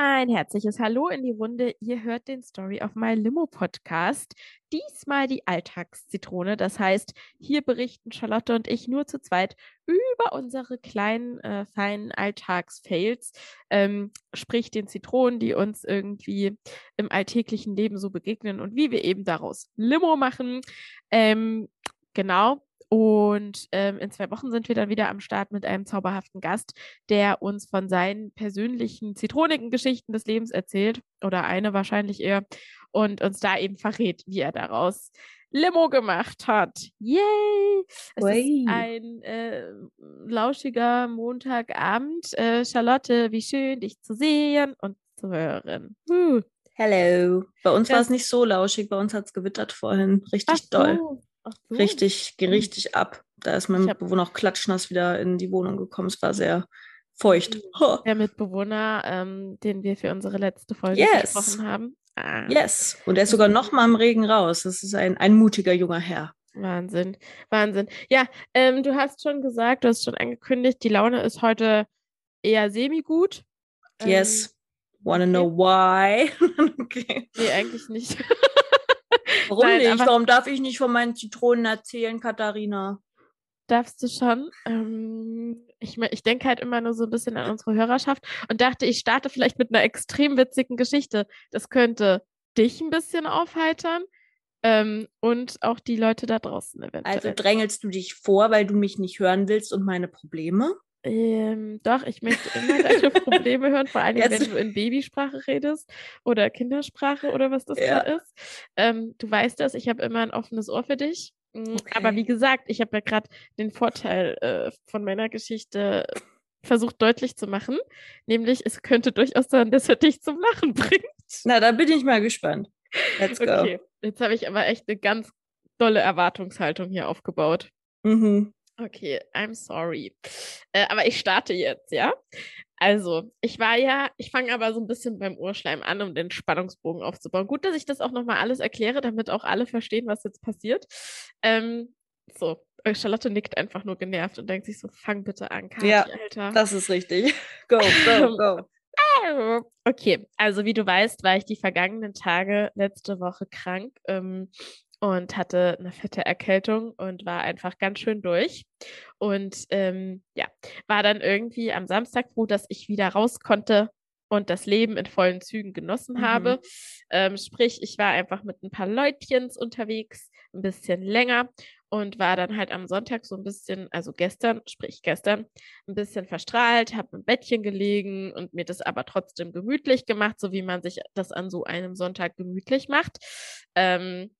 Ein herzliches Hallo in die Runde. Ihr hört den Story of My Limo Podcast. Diesmal die Alltagszitrone. Das heißt, hier berichten Charlotte und ich nur zu zweit über unsere kleinen, äh, feinen Alltagsfails. Ähm, sprich den Zitronen, die uns irgendwie im alltäglichen Leben so begegnen und wie wir eben daraus Limo machen. Ähm, genau. Und ähm, in zwei Wochen sind wir dann wieder am Start mit einem zauberhaften Gast, der uns von seinen persönlichen zitronigen Geschichten des Lebens erzählt. Oder eine wahrscheinlich eher. Und uns da eben verrät, wie er daraus Limo gemacht hat. Yay! Es Ui. ist ein äh, lauschiger Montagabend. Äh, Charlotte, wie schön, dich zu sehen und zu hören. Uh. Hello. Bei uns war es nicht so lauschig, bei uns hat es gewittert vorhin. Richtig Ach doll. so. So. Richtig, ging richtig ab. Da ist mein Mitbewohner auch klatschnass wieder in die Wohnung gekommen. Es war sehr feucht. Oh, Der Mitbewohner, ähm, den wir für unsere letzte Folge Yes. gesprochen haben. Ah, yes. Und er ist sogar noch mal im Regen raus. Das ist ein, ein mutiger junger Herr. Wahnsinn, Wahnsinn. Ja, ähm, du hast schon gesagt, du hast schon angekündigt, die Laune ist heute eher semi-gut. Ähm, Yes. Wanna okay. know why? okay. Nee, eigentlich nicht. Warum Nein, nicht? Warum darf ich nicht von meinen Zitronen erzählen, Katharina? Darfst du schon. Ähm, ich ich denke halt immer nur so ein bisschen an unsere Hörerschaft und dachte, ich starte vielleicht mit einer extrem witzigen Geschichte. Das könnte dich ein bisschen aufheitern ähm, und auch die Leute da draußen eventuell. Also drängelst du dich vor, weil du mich nicht hören willst und meine Probleme? Ähm, doch, ich möchte immer deine Probleme hören, vor allem wenn du in Babysprache redest oder Kindersprache oder was das Ja. da ist. Ähm, du weißt das, ich habe immer ein offenes Ohr für dich. Aber Okay. wie gesagt, ich habe ja gerade den Vorteil äh, von meiner Geschichte versucht deutlich zu machen, nämlich es könnte durchaus sein, dass er dich zum Lachen bringt. Na, da bin ich mal gespannt. Let's go. Okay, jetzt habe ich aber echt eine ganz dolle Erwartungshaltung hier aufgebaut. Mhm. Okay, I'm sorry. Äh, aber ich starte jetzt, ja? Also, ich war ja, ich fange aber so ein bisschen beim Urschleim an, um den Spannungsbogen aufzubauen. Gut, dass ich das auch nochmal alles erkläre, damit auch alle verstehen, was jetzt passiert. Ähm, so, äh, Charlotte nickt einfach nur genervt und denkt sich so, fang bitte an, Kathi, Ja, Alter. Das ist richtig. Go, go, go. Okay, also wie du weißt, war ich die vergangenen Tage letzte Woche krank ähm, und hatte eine fette Erkältung und war einfach ganz schön durch. Und ähm, ja, war dann irgendwie am Samstag froh, dass ich wieder raus konnte und das Leben in vollen Zügen genossen Mhm. habe. Ähm, sprich, ich war einfach mit ein paar Leutchens unterwegs, ein bisschen länger und war dann halt am Sonntag so ein bisschen, also gestern, sprich gestern, ein bisschen verstrahlt, habe im Bettchen gelegen und mir das aber trotzdem gemütlich gemacht, so wie man sich das an so einem Sonntag gemütlich macht. Ähm,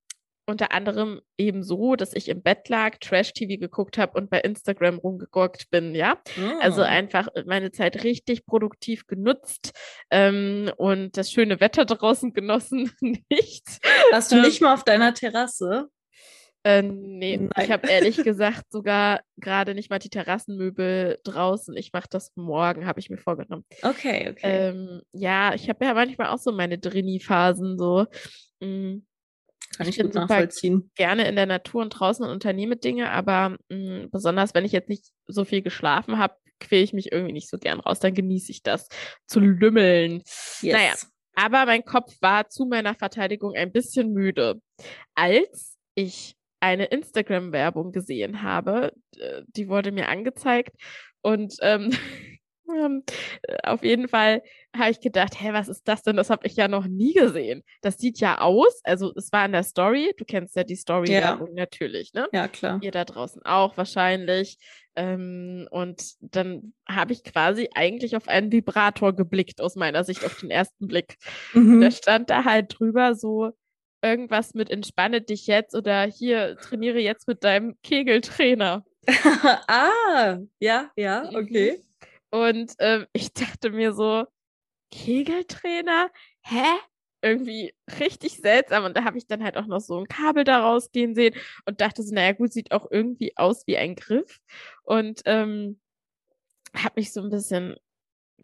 unter anderem eben so, dass ich im Bett lag, Trash-TV geguckt habe und bei Instagram rumgegurkt bin, ja. Also Mm. einfach meine Zeit richtig produktiv genutzt ähm, und das schöne Wetter draußen genossen, nicht. Hast du ähm, nicht mal auf deiner Terrasse? Äh, nee, ich Nein. habe ehrlich gesagt sogar gerade nicht mal die Terrassenmöbel draußen. Ich mache das morgen, habe ich mir vorgenommen. Okay, okay. Ähm, ja, ich habe ja manchmal auch so meine Drini-Phasen so. Mm, Kann ich ich bin gut super nachvollziehen. gerne in der Natur und draußen und unternehme Dinge, aber mh, besonders wenn ich jetzt nicht so viel geschlafen habe, quäle ich mich irgendwie nicht so gern raus. Dann genieße ich das zu lümmeln. Yes. Naja, aber mein Kopf war zu meiner Verteidigung ein bisschen müde, als ich eine Instagram-Werbung gesehen habe. Die wurde mir angezeigt und ähm, auf jeden Fall habe ich gedacht, hä, was ist das denn? Das habe ich ja noch nie gesehen. Das sieht ja aus, also es war in der Story, du kennst ja die Story-Werbung natürlich, ne? Ja, klar. Ihr da draußen auch wahrscheinlich. Ähm, und dann habe ich quasi eigentlich auf einen Vibrator geblickt, aus meiner Sicht, auf den ersten Blick. Mhm. Da stand da halt drüber so irgendwas mit entspanne dich jetzt oder hier trainiere jetzt mit deinem Kegeltrainer. ah, ja, ja, okay. Und ähm, ich dachte mir so, Kegeltrainer? Hä? Irgendwie richtig seltsam. Und da habe ich dann halt auch noch so ein Kabel da rausgehen sehen und dachte so, naja gut, sieht auch irgendwie aus wie ein Griff. Und ähm, habe mich so ein bisschen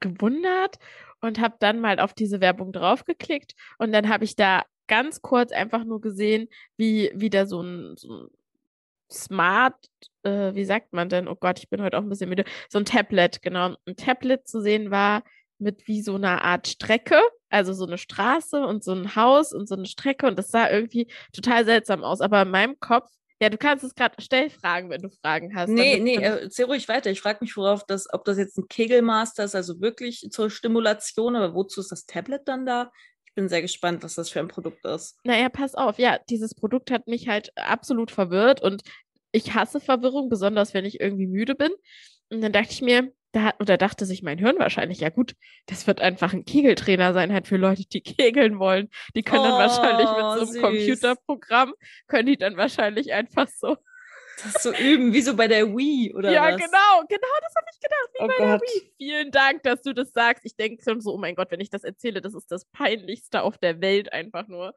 gewundert und habe dann mal auf diese Werbung draufgeklickt. Und dann habe ich da ganz kurz einfach nur gesehen, wie wieder so ein, so ein Smart, äh, wie sagt man denn? Oh Gott, ich bin heute auch ein bisschen müde. So ein Tablet, genau. Ein Tablet zu sehen war mit wie so einer Art Strecke, also so eine Straße und so ein Haus und so eine Strecke und das sah irgendwie total seltsam aus. Aber in meinem Kopf, ja, du kannst es gerade stell Fragen, wenn du Fragen hast. Nee, nee, äh, erzähl ruhig weiter. Ich frage mich, worauf das, ob das jetzt ein Kegelmaster ist, also wirklich zur Stimulation, aber wozu ist das Tablet dann da? Ich bin sehr gespannt, was das für ein Produkt ist. Naja, pass auf, ja, dieses Produkt hat mich halt absolut verwirrt und ich hasse Verwirrung, besonders wenn ich irgendwie müde bin. Und dann dachte ich mir, da, oder dachte sich mein Hirn wahrscheinlich, ja gut, das wird einfach ein Kegeltrainer sein, halt für Leute, die kegeln wollen. Die können oh, dann wahrscheinlich mit so einem süß. Computerprogramm, können die dann wahrscheinlich einfach so. Das so üben, wie so bei der Wii, oder ja, was? Ja, genau, genau, das habe ich gedacht, wie oh bei Gott. der Wii. Vielen Dank, dass du das sagst. Ich denke schon so, oh mein Gott, wenn ich das erzähle, das ist das Peinlichste auf der Welt einfach nur.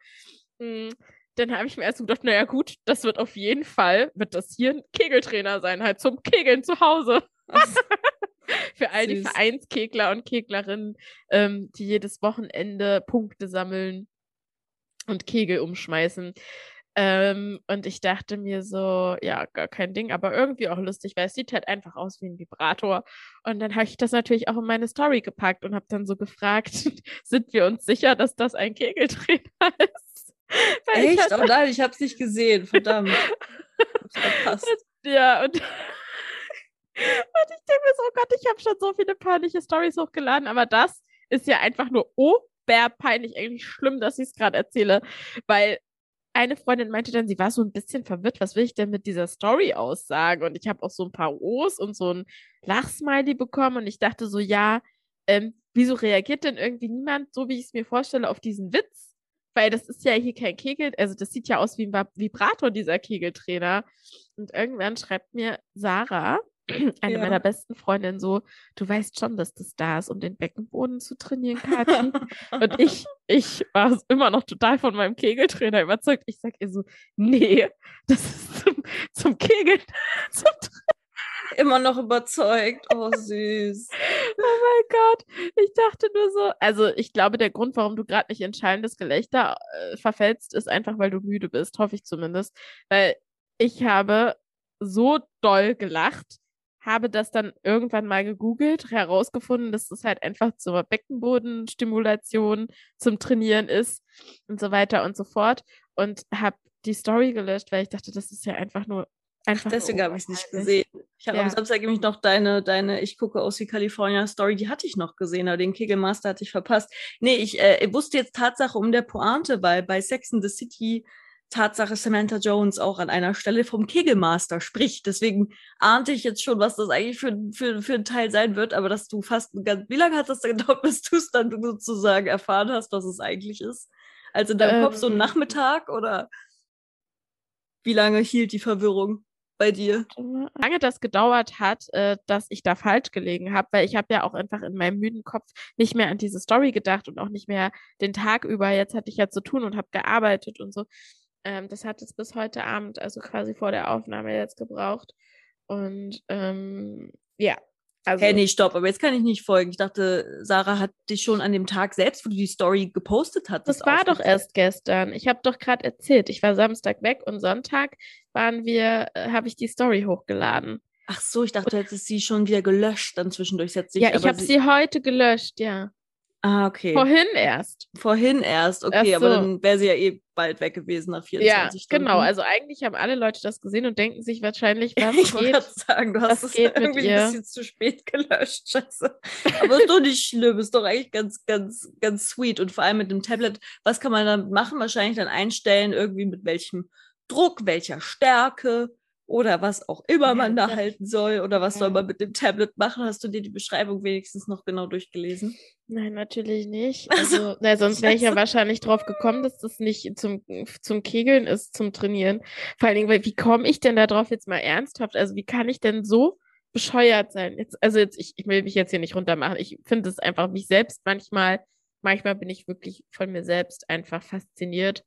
Hm dann habe ich mir erst gedacht, naja gut, das wird auf jeden Fall, wird das hier ein Kegeltrainer sein, halt zum Kegeln zu Hause. Für all Süß. die Vereinskegler und Keglerinnen, ähm, die jedes Wochenende Punkte sammeln und Kegel umschmeißen. Ähm, und ich dachte mir so, ja, gar kein Ding, aber irgendwie auch lustig, weil es sieht halt einfach aus wie ein Vibrator. Und dann habe ich das natürlich auch in meine Story gepackt und habe dann so gefragt, sind wir uns sicher, dass das ein Kegeltrainer ist? Echt? Hatte... Oh nein, ich habe es nicht gesehen. Verdammt. ja, und, und ich denke mir so, oh Gott, ich habe schon so viele peinliche Stories hochgeladen, aber das ist ja einfach nur oberpeinlich, eigentlich schlimm, dass ich es gerade erzähle, weil eine Freundin meinte dann, sie war so ein bisschen verwirrt, was will ich denn mit dieser Story aussagen? Und ich habe auch so ein paar O's und so ein Lachsmiley bekommen und ich dachte so, ja, ähm, wieso reagiert denn irgendwie niemand, so wie ich es mir vorstelle, auf diesen Witz? Weil das ist ja hier kein Kegel, also das sieht ja aus wie ein Vibrator, dieser Kegeltrainer. Und irgendwann schreibt mir Sarah, eine ja. meiner besten Freundinnen, so, du weißt schon, dass das da ist, um den Beckenboden zu trainieren, Kathi. und ich, ich war immer noch total von meinem Kegeltrainer überzeugt. Ich sag ihr so, nee, das ist zum, zum Kegeln, zum immer noch überzeugt. Oh, süß. oh mein Gott. Ich dachte nur so, also ich glaube, der Grund, warum du gerade nicht entscheidendes Gelächter äh, verfällst, ist einfach, weil du müde bist, hoffe ich zumindest. Weil ich habe so doll gelacht, habe das dann irgendwann mal gegoogelt, herausgefunden, dass es halt einfach zur Beckenbodenstimulation, zum Trainieren ist und so weiter und so fort. Und habe die Story gelöscht, weil ich dachte, das ist ja einfach nur Einfach Deswegen habe ich es nicht gesehen. Ich habe ja. am Samstag nämlich noch deine, deine Ich gucke aus wie California Story, die hatte ich noch gesehen, aber den Kegelmaster hatte ich verpasst. Nee, ich äh, wusste jetzt Tatsache um der Pointe, weil bei Sex in the City Tatsache Samantha Jones auch an einer Stelle vom Kegelmaster spricht. Deswegen ahnte ich jetzt schon, was das eigentlich für, für, für ein Teil sein wird, aber dass du fast ganz, wie lange hat das gedauert, bis du es dann sozusagen erfahren hast, was es eigentlich ist? Also in deinem ähm, Kopf so ein ähm. Nachmittag oder wie lange hielt die Verwirrung? Bei dir? Lange das gedauert hat, äh, dass ich da falsch gelegen habe, weil ich habe ja auch einfach in meinem müden Kopf nicht mehr an diese Story gedacht und auch nicht mehr den Tag über. Jetzt hatte ich ja zu tun und habe gearbeitet und so. Ähm, das hat es bis heute Abend, also quasi vor der Aufnahme jetzt gebraucht. Und ähm, ja, also, hey, nee, stopp, aber jetzt kann ich nicht folgen. Ich dachte, Sarah hat dich schon an dem Tag selbst, wo du die Story gepostet hattest. Das war doch erst gestern. Ich habe doch gerade erzählt, ich war Samstag weg und Sonntag waren wir, äh, habe ich die Story hochgeladen. Ach so, ich dachte, du hättest sie schon wieder gelöscht dann zwischendurch. ja, ich habe sie heute gelöscht, ja. Ah, okay. Vorhin erst. Vorhin erst, okay, so. aber dann wäre sie ja eh bald weg gewesen nach 24 ja, Stunden. Genau, also eigentlich haben alle Leute das gesehen und denken sich wahrscheinlich, was ich geht. Ich sagen, du hast es irgendwie ein bisschen zu spät gelöscht, scheiße. Aber ist doch nicht schlimm, ist doch eigentlich ganz, ganz, ganz sweet. Und vor allem mit dem Tablet, was kann man dann machen? Wahrscheinlich dann einstellen, irgendwie mit welchem Druck, welcher Stärke oder was auch immer man da halten soll oder was soll man mit dem Tablet machen? Hast du dir die Beschreibung wenigstens noch genau durchgelesen? Nein, natürlich nicht. Also, na, sonst wäre ich ja wahrscheinlich drauf gekommen, dass das nicht zum, zum Kegeln ist, zum Trainieren. Vor allen Dingen, weil wie komme ich denn da drauf jetzt mal ernsthaft? Also wie kann ich denn so bescheuert sein? Jetzt, also jetzt, ich, ich will mich jetzt hier nicht runtermachen. Ich finde es einfach mich selbst manchmal, manchmal bin ich wirklich von mir selbst einfach fasziniert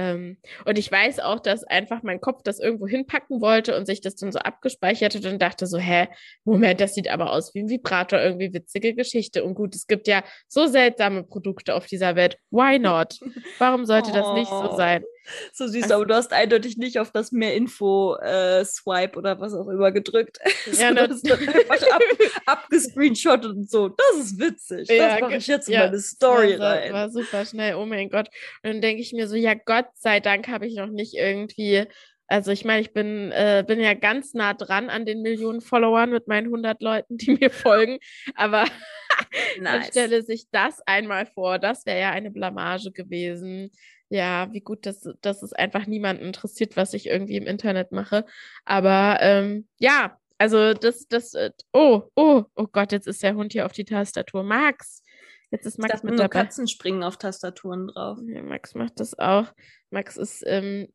ähm, und ich weiß auch, dass einfach mein Kopf das irgendwo hinpacken wollte und sich das dann so abgespeichert hat und dachte so, hä, Moment, das sieht aber aus wie ein Vibrator, irgendwie witzige Geschichte. Und gut, es gibt ja so seltsame Produkte auf dieser Welt. Why not? Warum sollte oh. das nicht so sein? So süß, also, aber du hast eindeutig nicht auf das mehr Info äh, Swipe oder was auch immer gedrückt. Ja, das ist einfach ab, abgescreenshottet und so. Das ist witzig. Das ja, mache ich jetzt in ja, meine Story war, rein. War super schnell. Oh mein Gott. Und dann denke ich mir so, ja Gott sei Dank habe ich noch nicht irgendwie also ich meine, ich bin, äh, bin ja ganz nah dran an den Millionen Followern mit meinen 100 Leuten, die mir folgen. Aber nice. stelle sich das einmal vor. Das wäre ja eine Blamage gewesen. Ja, wie gut, dass, dass es einfach niemanden interessiert, was ich irgendwie im Internet mache. Aber ähm, ja, also das, das, äh, oh, oh, oh Gott, jetzt ist der Hund hier auf die Tastatur. Max, jetzt ist Max ich mit nur dabei. Katzen springen auf Tastaturen drauf. Ja, Max macht das auch. Max ist ähm,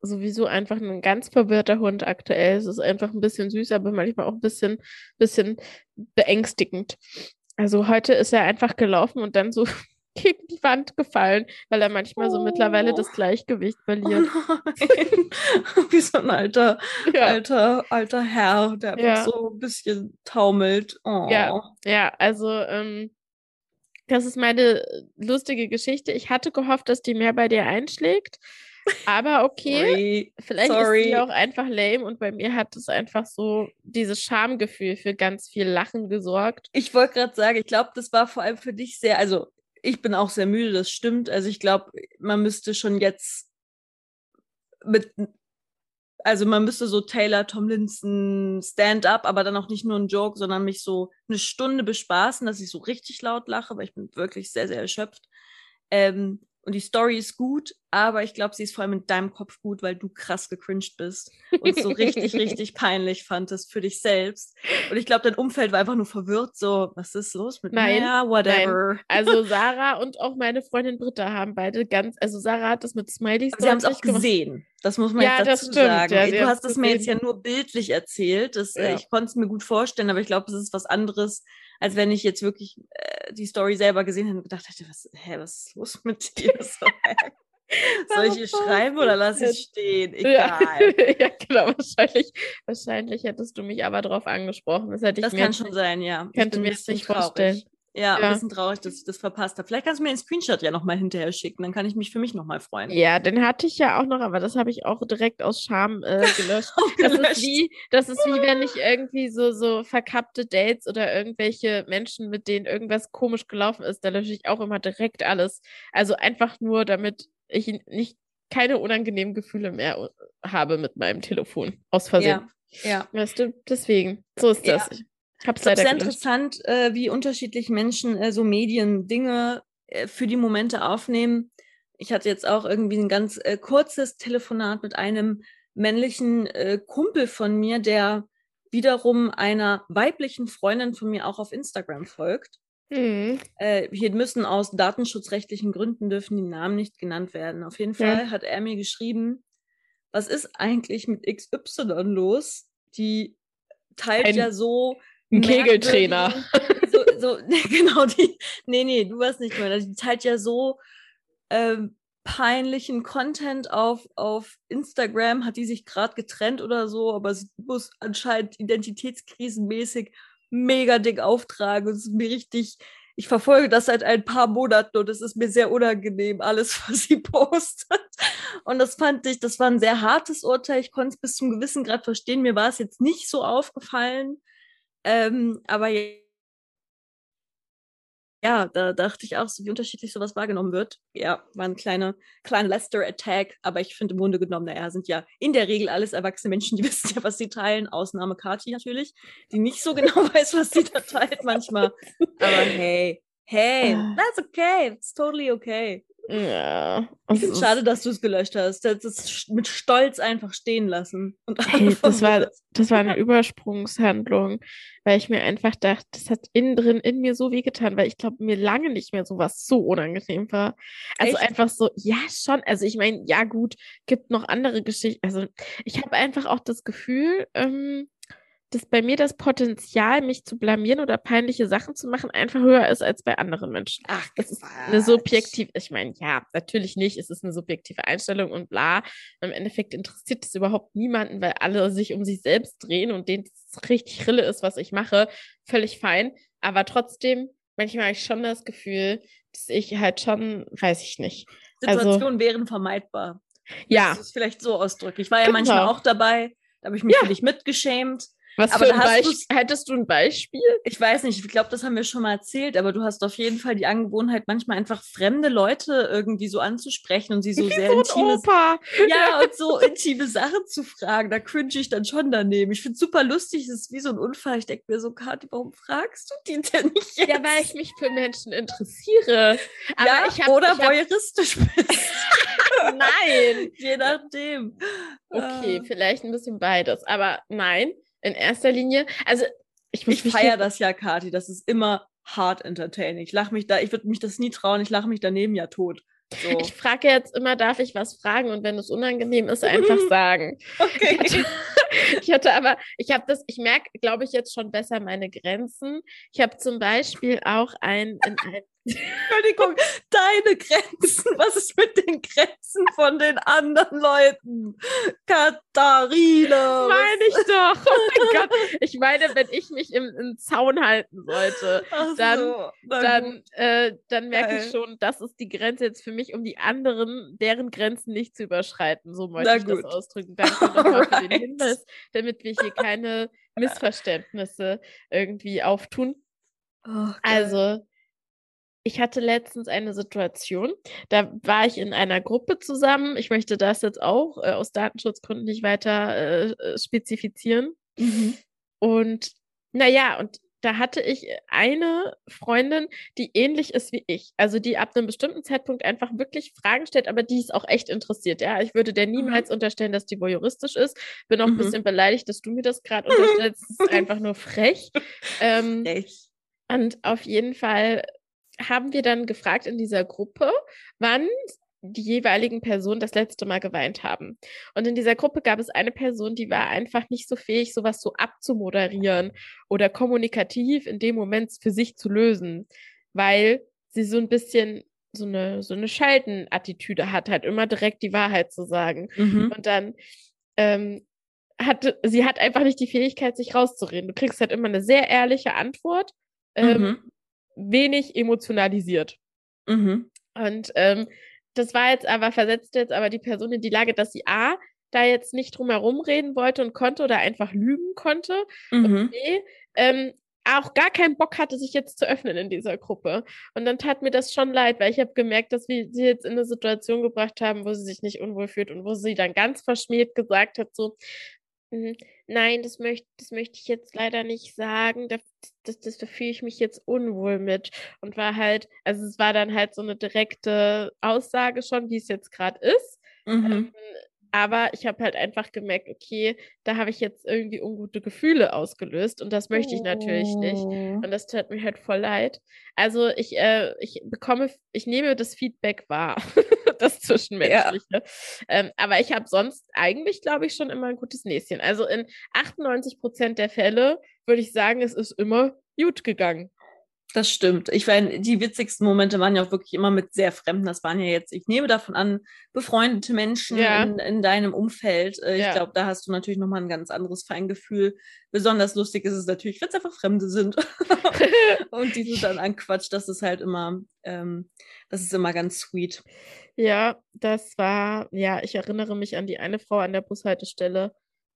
sowieso einfach ein ganz verwirrter Hund aktuell. Es ist einfach ein bisschen süß, aber manchmal auch ein bisschen, bisschen beängstigend. Also heute ist er einfach gelaufen und dann so gegen die Wand gefallen, weil er manchmal so mittlerweile das oh. Gleichgewicht verliert. Oh Wie so ein alter, ja. alter, alter Herr, der ja. so ein bisschen taumelt. Oh. Ja, ja, also ähm, das ist meine lustige Geschichte. Ich hatte gehofft, dass die mehr bei dir einschlägt. Aber okay, Sorry. vielleicht Sorry. ist sie auch einfach lame und bei mir hat es einfach so dieses Schamgefühl für ganz viel Lachen gesorgt. Ich wollte gerade sagen, ich glaube, das war vor allem für dich sehr, also ich bin auch sehr müde, das stimmt. Also ich glaube, man müsste schon jetzt mit, also man müsste so Taylor Tomlinson Stand-up, aber dann auch nicht nur ein Joke, sondern mich so eine Stunde bespaßen, dass ich so richtig laut lache, weil ich bin wirklich sehr, sehr erschöpft. Ähm, und die Story ist gut, aber ich glaube, sie ist vor allem in deinem Kopf gut, weil du krass gecringed bist und so richtig, richtig peinlich fandest für dich selbst. Und ich glaube, dein Umfeld war einfach nur verwirrt, so, was ist los mit nein, mir? Whatever. Nein. Also Sarah und auch meine Freundin Britta haben beide ganz, also Sarah hat das mit Smileys Sie haben es auch gesehen. Das muss man ja, jetzt dazu sagen. Ja, du hast es mir jetzt ja nur bildlich erzählt. Das, äh, ja. Ich konnte es mir gut vorstellen, aber ich glaube, es ist was anderes, als wenn ich jetzt wirklich äh, die Story selber gesehen hätte und gedacht hätte, was, hä, was ist los mit dir? So, Soll ich hier schreiben oder lasse ich stehen? Egal. Ja. ja, genau, wahrscheinlich, wahrscheinlich hättest du mich aber darauf angesprochen. Das, hätte ich das mir kann schon sein, ja. Könnte mir jetzt nicht traurig. vorstellen. Ja, ja, ein bisschen traurig, dass ich das verpasst habe. Vielleicht kannst du mir den Screenshot ja nochmal hinterher schicken, dann kann ich mich für mich nochmal freuen. Ja, den hatte ich ja auch noch, aber das habe ich auch direkt aus Scham äh, gelöscht. das, ist wie, das ist wie, wenn ich irgendwie so, so verkappte Dates oder irgendwelche Menschen, mit denen irgendwas komisch gelaufen ist, da lösche ich auch immer direkt alles. Also einfach nur, damit ich nicht keine unangenehmen Gefühle mehr habe mit meinem Telefon. Aus Versehen. Ja. ja. Weißt du, deswegen. So ist das. Ja. Ich habe es leider sehr interessant, äh, wie unterschiedlich Menschen äh, so Medien Dinge äh, für die Momente aufnehmen. Ich hatte jetzt auch irgendwie ein ganz äh, kurzes Telefonat mit einem männlichen äh, Kumpel von mir, der wiederum einer weiblichen Freundin von mir auch auf Instagram folgt. Mhm. Äh, hier müssen aus datenschutzrechtlichen Gründen dürfen die Namen nicht genannt werden. Auf jeden Fall ja. hat er mir geschrieben, was ist eigentlich mit XY los? Die teilt ein, ja so ein Kegeltrainer. So, so, genau, die, nee, nee, du warst nicht mehr. Die teilt ja so ähm, peinlichen Content auf, auf Instagram, hat die sich gerade getrennt oder so, aber sie muss anscheinend identitätskrisenmäßig mega dick auftragen. Es ist mir richtig, ich verfolge das seit ein paar Monaten und es ist mir sehr unangenehm, alles, was sie postet. Und das fand ich, das war ein sehr hartes Urteil. Ich konnte es bis zum gewissen Grad verstehen. Mir war es jetzt nicht so aufgefallen. Ähm, aber ja, da dachte ich auch, so, wie unterschiedlich sowas wahrgenommen wird. Ja, war ein kleiner, kleiner Lester-Attack, aber ich finde im Grunde genommen, naja, sind ja in der Regel alles erwachsene Menschen, die wissen ja, was sie teilen. Ausnahme Kati natürlich, die nicht so genau weiß, was sie da teilt manchmal. Aber hey, hey, ah. that's okay, it's totally okay. Ja. Ich finde es schade, dass du es gelöscht hast. Du hättest es mit Stolz einfach stehen lassen. Hey, das, war, das war eine Übersprungshandlung, weil ich mir einfach dachte, das hat innen drin in mir so wehgetan, weil ich glaube, mir lange nicht mehr sowas so unangenehm war. Also Echt? einfach so, ja, schon. Also ich meine, ja, gut, gibt noch andere Geschichten. Also ich habe einfach auch das Gefühl, ähm, dass bei mir das Potenzial, mich zu blamieren oder peinliche Sachen zu machen, einfach höher ist als bei anderen Menschen. Ach, das ist eine subjektive, ich meine, ja, natürlich nicht, es ist eine subjektive Einstellung und bla. Im Endeffekt interessiert es überhaupt niemanden, weil alle sich um sich selbst drehen und denen es richtig Rille ist, was ich mache, völlig fein. Aber trotzdem, manchmal habe ich schon das Gefühl, dass ich halt schon, weiß ich nicht. Situationen also, wären vermeidbar. Ja. Das ist vielleicht so ausdrücken. Ich war ja Genau. manchmal auch dabei, da habe ich mich Ja. für dich mitgeschämt. Was Aber für ein Beispiel? Hättest du ein Beispiel? Ich weiß nicht, ich glaube, das haben wir schon mal erzählt, aber du hast auf jeden Fall die Angewohnheit, manchmal einfach fremde Leute irgendwie so anzusprechen und sie so sehr so intime, Opa. ja, und so intime Sachen zu fragen. Da cringe ich dann schon daneben. Ich finde es super lustig, es ist wie so ein Unfall. Ich denke mir so, Kathi, warum fragst du die denn nicht jetzt? Ja, weil ich mich für Menschen interessiere. Aber ja, ich hab, oder ich hab, voyeuristisch bist. Nein. Je nachdem. Okay, Äh, vielleicht ein bisschen beides. Aber nein, in erster Linie. Also, ich Ich feiere das ja, Kathi. Das ist immer hart entertaining. Ich lache mich da, ich würde mich das nie trauen, ich lache mich daneben ja tot. So. Ich frage jetzt immer, darf ich was fragen? Und wenn es unangenehm ist, einfach sagen. okay. Ich hatte, ich hatte aber, ich habe das, ich merke, glaube ich, jetzt schon besser meine Grenzen. Ich habe zum Beispiel auch ein, in ein Entschuldigung, deine Grenzen. Was ist mit den Grenzen von den anderen Leuten? Katharina. meine ich doch. Oh mein Gott. Ich meine, wenn ich mich im, im Zaun halten sollte, dann- so, dann, gut. äh, dann merke ich schon, das ist die Grenze jetzt für mich, um die anderen, deren Grenzen nicht zu überschreiten. So möchte ich das ausdrücken. Danke nochmal für den. Hinweis, damit wir hier keine Missverständnisse irgendwie auftun. Oh. Also, ich hatte letztens eine Situation, da war ich in einer Gruppe zusammen. Ich möchte das jetzt auch äh, aus Datenschutzgründen nicht weiter äh, äh, spezifizieren. Mhm. Und naja, und da hatte ich eine Freundin, die ähnlich ist wie ich. Also die ab einem bestimmten Zeitpunkt einfach wirklich Fragen stellt, aber die ist auch echt interessiert. Ja, ich würde der niemals unterstellen, dass die voyeuristisch ist. Bin auch ein Mhm. bisschen beleidigt, dass du mir das gerade unterstellst. Das ist einfach nur frech. Ähm, Echt. und auf jeden Fall haben wir dann gefragt in dieser Gruppe, wann die jeweiligen Personen das letzte Mal geweint haben. Und in dieser Gruppe gab es eine Person, die war einfach nicht so fähig, sowas so abzumoderieren oder kommunikativ in dem Moment für sich zu lösen, weil sie so ein bisschen so eine, so eine Schaltenattitüde hat, halt immer direkt die Wahrheit zu sagen. Mhm. Und dann ähm, hat sie hat einfach nicht die Fähigkeit, sich rauszureden. Du kriegst halt immer eine sehr ehrliche Antwort, ähm, Mhm. Wenig emotionalisiert. Mhm. Und ähm, das war jetzt aber, versetzt jetzt aber die Person in die Lage, dass sie A, da jetzt nicht drum herum reden wollte und konnte oder einfach lügen konnte. Und Mhm. B, ähm, auch gar keinen Bock hatte, sich jetzt zu öffnen in dieser Gruppe. Und dann tat mir das schon leid, weil ich habe gemerkt, dass wir sie jetzt in eine Situation gebracht haben, wo sie sich nicht unwohl fühlt und wo sie dann ganz verschmäht gesagt hat, so, "Mm, nein, das möchte das möchte ich jetzt leider nicht sagen, da, das, das, da fühle ich mich jetzt unwohl mit. Und war halt, also es war dann halt so eine direkte Aussage schon, wie es jetzt gerade ist. Mhm. Ähm, aber ich habe halt einfach gemerkt, okay, da habe ich jetzt irgendwie ungute Gefühle ausgelöst und das möchte ich natürlich nicht. Oh. Und das tat mir halt voll leid. Also ich, äh, ich bekomme, ich nehme das Feedback wahr, das Zwischenmenschliche. Ähm, aber ich habe sonst eigentlich, glaube ich, schon immer ein gutes Näschen. Also in 98 Prozent der Fälle würde ich sagen, es ist immer gut gegangen. Das stimmt. Ich meine, die witzigsten Momente waren ja auch wirklich immer mit sehr Fremden. Das waren ja jetzt, ich nehme davon an, befreundete Menschen Ja. in, in deinem Umfeld. Äh, Ja. Ich glaube, da hast du natürlich nochmal ein ganz anderes Feingefühl. Besonders lustig ist es natürlich, wenn es einfach Fremde sind und die du dann anquatscht. Das ist halt immer, ähm, das ist immer ganz sweet. Ja, das war, ja, ich erinnere mich an die eine Frau an der Bushaltestelle,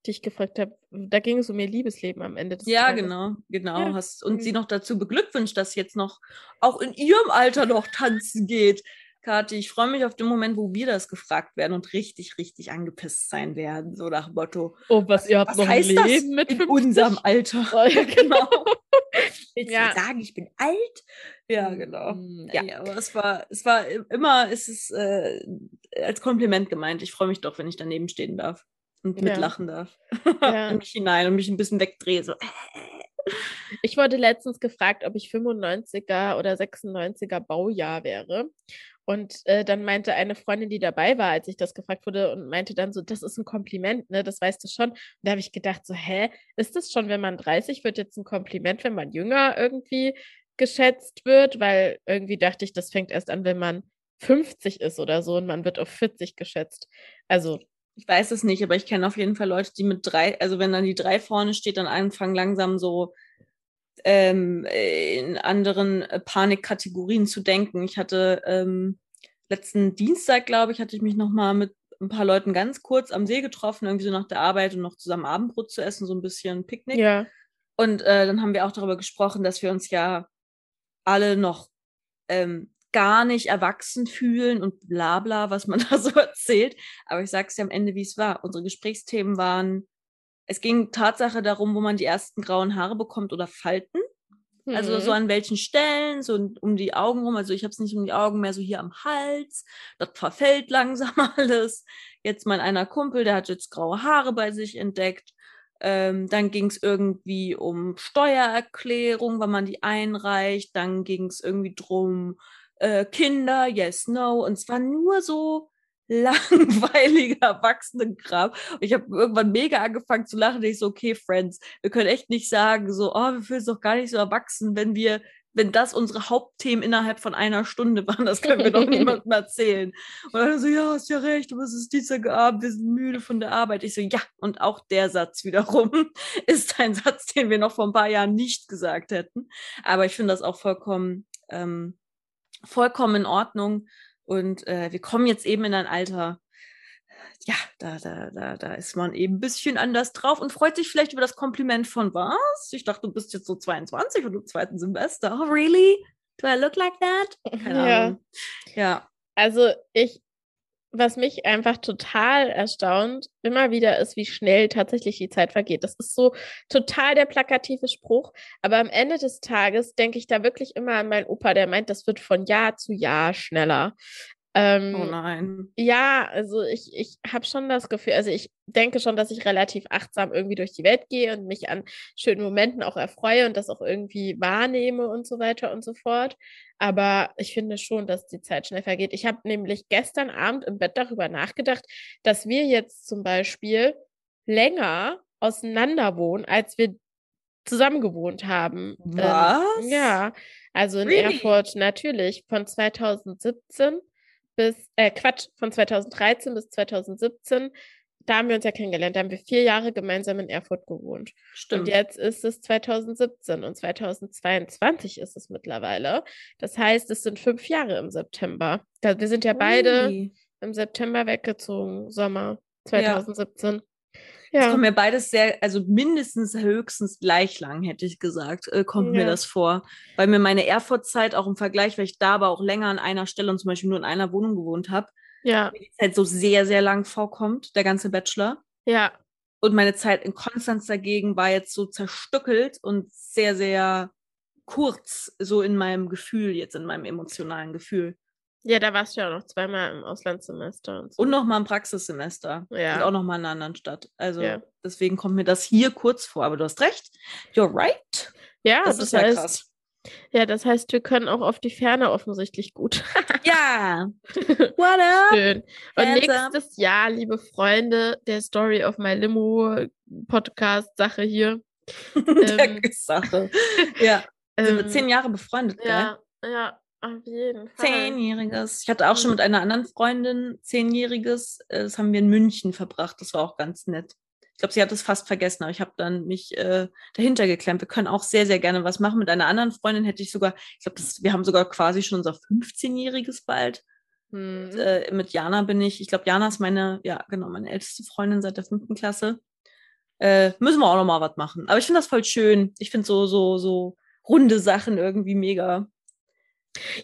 die ich gefragt habe. Da ging es um ihr Liebesleben am Ende des Ja, Tages. genau, genau. Ja. Hast, und Mhm. sie noch dazu beglückwünscht, dass jetzt noch auch in ihrem Alter noch tanzen geht. Kathi, ich freue mich auf den Moment, wo wir das gefragt werden und richtig, richtig angepisst sein werden. So nach Motto, Oh, was, ihr habt was noch heißt ein das Leben mit in 50? unserem Alter? Oh, ja, genau. Willst Ja. du sagen, ich bin alt? Ja, genau. Mm, Ja, ja. aber es war, es war immer, es ist äh, als Kompliment gemeint. Ich freue mich doch, wenn ich daneben stehen darf und Ja. mitlachen darf. Ja. in mich hinein und mich ein bisschen wegdrehe. So. Ich wurde letztens gefragt, ob ich 95er oder 96er Baujahr wäre. Und äh, dann meinte eine Freundin, die dabei war, als ich das gefragt wurde, und meinte dann so, das ist ein Kompliment, ne? Das weißt du schon. Und da habe ich gedacht, so, hä, ist das schon, wenn man 30 wird, jetzt ein Kompliment, wenn man jünger irgendwie geschätzt wird? Weil irgendwie dachte ich, das fängt erst an, wenn man 50 ist oder so und man wird auf 40 geschätzt. Also, Ich weiß es nicht, aber ich kenne auf jeden Fall Leute, die mit drei, also wenn dann die drei vorne steht, dann anfangen langsam so ähm, in anderen äh, Panikkategorien zu denken. Ich hatte ähm, letzten Dienstag, glaube ich, hatte ich mich nochmal mit ein paar Leuten ganz kurz am See getroffen, irgendwie so nach der Arbeit und noch zusammen Abendbrot zu essen, so ein bisschen Picknick. Ja. Und äh, dann haben wir auch darüber gesprochen, dass wir uns ja alle noch ähm, gar nicht erwachsen fühlen und bla bla, was man da so erzählt. Aber ich sage es ja am Ende, wie es war. Unsere Gesprächsthemen waren, es ging Tatsache darum, wo man die ersten grauen Haare bekommt oder Falten. Mhm. Also so mhm. an welchen Stellen, so um die Augen rum. Also ich habe es nicht um die Augen, mehr so hier am Hals. Das verfällt langsam alles. Jetzt mein einer Kumpel, der hat jetzt graue Haare bei sich entdeckt. Ähm, dann ging es irgendwie um Steuererklärung, wenn man die einreicht. Dann ging es irgendwie drum, äh, Kinder, yes, no. Und zwar nur so langweiliger Erwachsenenkram. Und ich habe irgendwann mega angefangen zu lachen. Ich so, okay, Friends, wir können echt nicht sagen, so, oh, wir fühlen uns doch gar nicht so erwachsen, wenn wir wenn das unsere Hauptthemen innerhalb von einer Stunde waren, das können wir doch niemandem erzählen. Und dann so, ja, hast ja recht, aber es ist Dienstagabend, wir sind müde von der Arbeit. Ich so, ja, und auch der Satz wiederum ist ein Satz, den wir noch vor ein paar Jahren nicht gesagt hätten. Aber ich finde das auch vollkommen, ähm, vollkommen in Ordnung. Und äh, wir kommen jetzt eben in ein Alter, ja, da, da, da, da ist man eben ein bisschen anders drauf und freut sich vielleicht über das Kompliment von was? Ich dachte, du bist jetzt so 22 und im zweiten Semester. Oh, really? Do I look like that? Keine ja. Ahnung. Ja. Also ich, was mich einfach total erstaunt, immer wieder ist, wie schnell tatsächlich die Zeit vergeht. Das ist so total der plakative Spruch. Aber am Ende des Tages denke ich da wirklich immer an meinen Opa, der meint, das wird von Jahr zu Jahr schneller. Ähm, oh nein. Ja, also ich, ich habe schon das Gefühl, also ich denke schon, dass ich relativ achtsam irgendwie durch die Welt gehe und mich an schönen Momenten auch erfreue und das auch irgendwie wahrnehme und so weiter und so fort. Aber ich finde schon, dass die Zeit schnell vergeht. Ich habe nämlich gestern Abend im Bett darüber nachgedacht, dass wir jetzt zum Beispiel länger auseinander wohnen, als wir zusammen gewohnt haben. Ähm, Was? Ähm, ja, also in really? Erfurt natürlich von 2017 bis, äh, Quatsch, von 2013 bis 2017. Da haben wir uns ja kennengelernt. Da haben wir vier Jahre gemeinsam in Erfurt gewohnt. Stimmt. Und jetzt ist es 2017 und 2022 ist es mittlerweile. Das heißt, es sind fünf Jahre im September. Da, wir sind ja beide Ui. im September weggezogen, Sommer 2017. Ja. Ja. Das kommt mir beides sehr, also mindestens höchstens gleich lang, hätte ich gesagt, äh, kommt ja. mir das vor. Weil mir meine Erfurt-Zeit auch im Vergleich, weil ich da aber auch länger an einer Stelle und zum Beispiel nur in einer Wohnung gewohnt habe, ja. die Zeit so sehr, sehr lang vorkommt, der ganze Bachelor. Ja. Und meine Zeit in Konstanz dagegen war jetzt so zerstückelt und sehr, sehr kurz, so in meinem Gefühl, jetzt in meinem emotionalen Gefühl. Ja, da warst du ja auch noch zweimal im Auslandssemester. Und, so. und noch mal im Praxissemester. Ja. Und auch noch mal in einer anderen Stadt. Also ja. deswegen kommt mir das hier kurz vor. Aber du hast recht. You're right. Ja, das, das ist heißt, ja krass. Ja, das heißt, wir können auch auf die Ferne offensichtlich gut. ja. What up? Schön. Und Hands nächstes up. Jahr, liebe Freunde, der Story of My Limo Podcast Sache hier. der ähm, Sache. ja. Sind wir ähm, zehn Jahre befreundet, ja, gell? Ja, auf jeden Fall. Zehnjähriges. Ich hatte auch schon mit einer anderen Freundin zehnjähriges. Äh, das haben wir in München verbracht. Das war auch ganz nett. Ich glaube, sie hat es fast vergessen, aber ich habe dann mich äh, dahinter geklemmt. Wir können auch sehr, sehr gerne was machen. Mit einer anderen Freundin hätte ich sogar, ich glaube, wir haben sogar quasi schon unser 15-jähriges bald. Mhm. Und, äh, mit Jana bin ich, ich glaube, Jana ist meine, ja, genau, meine älteste Freundin seit der fünften Klasse. Äh, müssen wir auch noch mal was machen. Aber ich finde das voll schön. Ich finde so, so, so runde Sachen irgendwie mega.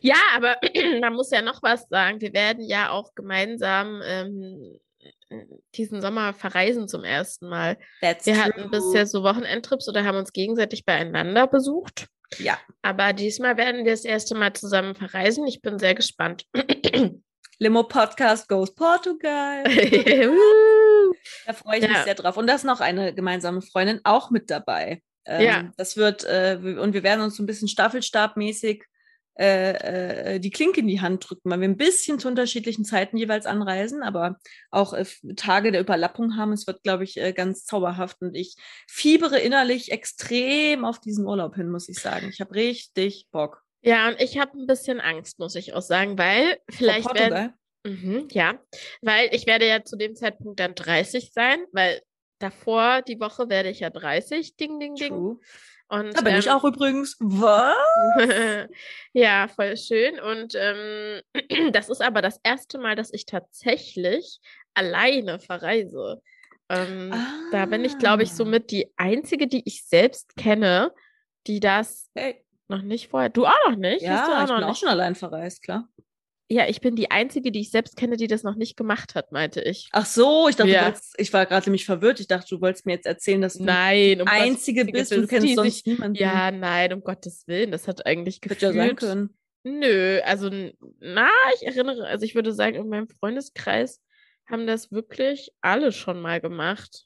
Ja, aber man muss ja noch was sagen. Wir werden ja auch gemeinsam ähm, diesen Sommer verreisen zum ersten Mal. That's wir true. hatten bisher so Wochenendtrips oder haben uns gegenseitig beieinander besucht. Ja. Aber diesmal werden wir das erste Mal zusammen verreisen. Ich bin sehr gespannt. Limo Podcast goes Portugal. da freue ich ja. mich sehr drauf. Und da ist noch eine gemeinsame Freundin auch mit dabei. Ähm, ja. Das wird, äh, und wir werden uns so ein bisschen staffelstabmäßig äh, äh, die Klinke in die Hand drücken, weil wir ein bisschen zu unterschiedlichen Zeiten jeweils anreisen, aber auch äh, Tage der Überlappung haben. Es wird, glaube ich, äh, ganz zauberhaft und ich fiebere innerlich extrem auf diesen Urlaub hin, muss ich sagen. Ich habe richtig Bock. Ja, und ich habe ein bisschen Angst, muss ich auch sagen, weil vielleicht werden, mhm, ja, weil ich werde ja zu dem Zeitpunkt dann 30 sein, weil davor die Woche werde ich ja 30, ding, ding, ding. True. Und, da bin ähm, ich auch übrigens. Was? ja, voll schön. Und ähm, das ist aber das erste Mal, dass ich tatsächlich alleine verreise. Ähm, ah. Da bin ich, glaube ich, Ah. somit die einzige, die ich selbst kenne, die das Hey. noch nicht vorher. Du auch noch nicht? Ja, auch ich bin auch nicht? schon allein verreist, klar. Ja, ich bin die einzige, die ich selbst kenne, die das noch nicht gemacht hat, meinte ich. Ach so, ich dachte, Ja. wolltest, ich war gerade nämlich verwirrt. Ich dachte, du wolltest mir jetzt erzählen, dass du Nein, um einzige bist und du kennst sonst niemanden. Ja, nein, um Gottes Willen. Das hat eigentlich Hätte ja sein gefühlt. können. Nö, also na, ich erinnere, also ich würde sagen, in meinem Freundeskreis haben das wirklich alle schon mal gemacht.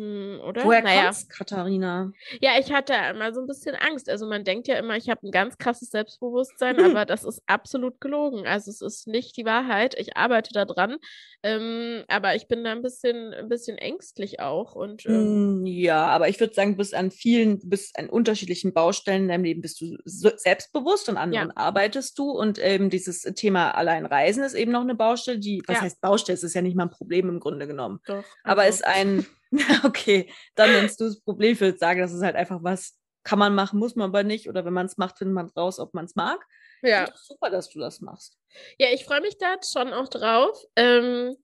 Hm, oder? Woher naja. kommt's, Katharina? Ja, ich hatte immer so ein bisschen Angst. Also man denkt ja immer, ich habe ein ganz krasses Selbstbewusstsein, aber das ist absolut gelogen. Also es ist nicht die Wahrheit. Ich arbeite da dran. Ähm, aber ich bin da ein bisschen, ein bisschen ängstlich auch. Und ähm, Mm, Ja, aber ich würde sagen, du bist an vielen, du bist an unterschiedlichen Baustellen in deinem Leben bist du so selbstbewusst und an Ja. anderen arbeitest du. Und eben dieses Thema Alleinreisen ist eben noch eine Baustelle, die, was Ja. heißt Baustelle? Es ist ja nicht mal ein Problem im Grunde genommen. doch. Aber also- ist ein, okay, dann nennst du es Problem. Ich würde sagen, das ist halt einfach was, kann man machen, muss man aber nicht. Oder wenn man es macht, findet man raus, ob man es mag. ja. Super, dass du das machst. Ja, ich freue mich da schon auch drauf. Ähm,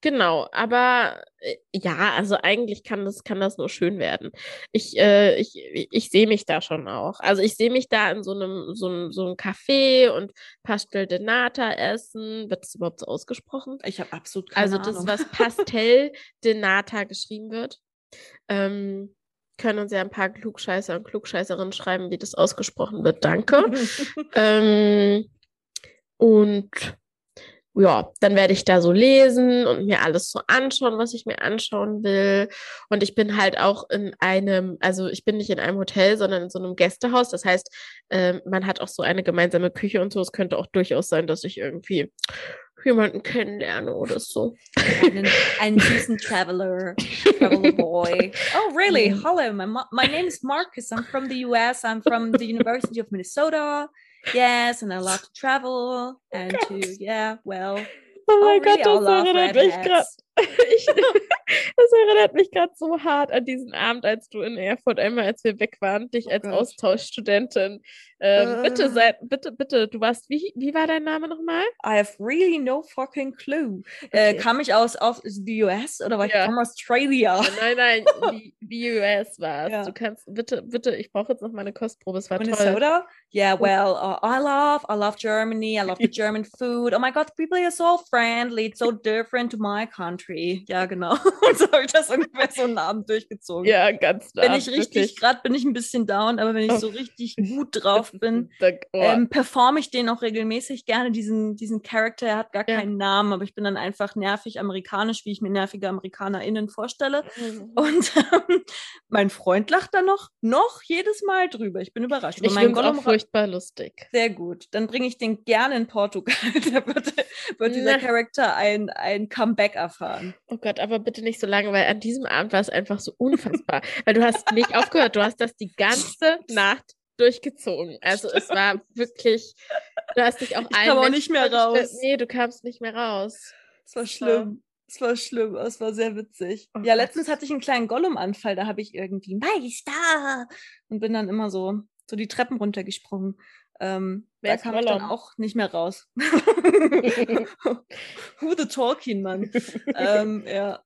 genau, aber äh, ja, also eigentlich kann das, kann das nur schön werden. Ich, äh, ich, ich sehe mich da schon auch. Also ich sehe mich da in so einem, so einem, so einem Café und Pastel de Nata essen. Wird das überhaupt so ausgesprochen? Ich habe absolut keine Also das, Ahnung. was Pastel de Nata geschrieben wird. Ähm, können uns ja ein paar Klugscheißer und Klugscheißerinnen schreiben, wie das ausgesprochen wird. Danke. Ähm, und ja, dann werde ich da so lesen und mir alles so anschauen, was ich mir anschauen will. Und ich bin halt auch in einem, also ich bin nicht in einem Hotel, sondern in so einem Gästehaus. Das heißt, ähm, man hat auch so eine gemeinsame Küche und so. Es könnte auch durchaus sein, dass ich irgendwie jemanden kennenlerne oder so. einen, einen süßen Traveler, Traveler Boy. Oh, really? Mm. Hello, my, my name is Marcus. I'm from the US. I'm from the University of Minnesota. Yes, and I love to travel and to, yeah, well. Oh oh, Gott, really? I das mich gerade. Ich, das erinnert mich gerade so hart an diesen Abend, als du in Erfurt einmal, als wir weg waren, dich Oh als Gott. Austauschstudentin. Ähm, bitte Äh. sei, bitte, bitte, du warst, wie, wie war dein Name nochmal? I have really no fucking clue. Äh, Okay. kam ich aus, aus the US oder war ich Ja. from Australia? Nein, nein, wie, wie US war es. Ja. Du kannst, bitte, bitte, ich brauche jetzt noch mal eine Kostprobe, es war toll. Minnesota? Yeah, Oh. well, uh, I love, I love Germany. I love the German food. Oh my God, people are so friendly. It's so different to my country. Ja, genau. Und so habe ich das ungefähr so einen Abend durchgezogen. Ja, ganz nah. wenn ich richtig, gerade bin ich ein bisschen down, aber wenn ich Oh. so richtig gut drauf bin, oh. ähm, performe ich den auch regelmäßig gerne, diesen, diesen Charakter. Er hat gar Ja. keinen Namen, aber ich bin dann einfach nervig amerikanisch, wie ich mir nervige AmerikanerInnen vorstelle. Mhm. Und ähm, mein Freund lacht da noch, noch jedes Mal drüber. Ich bin überrascht. Über ich finde auch furchtbar lustig. Sehr gut. Dann bringe ich den gerne in Portugal. da wird, wird dieser Na. Charakter ein, ein Comeback erfahren. Oh Gott, aber bitte nicht so lange, weil an diesem Abend war es einfach so unfassbar. weil du hast nicht aufgehört, du hast das die ganze Nacht durchgezogen. Also es war wirklich, du hast dich auch Ich kam auch nicht mehr raus. Nee, du kamst nicht mehr raus. Es war schlimm. Es war schlimm, es war sehr witzig. Oh ja, letztens hatte ich einen kleinen Gollum-Anfall, da habe ich irgendwie Meister und bin dann immer so, so die Treppen runtergesprungen. Ähm, Wer kam ich dann auch nicht mehr raus. Who the Tolkien, Mann. ähm, ja,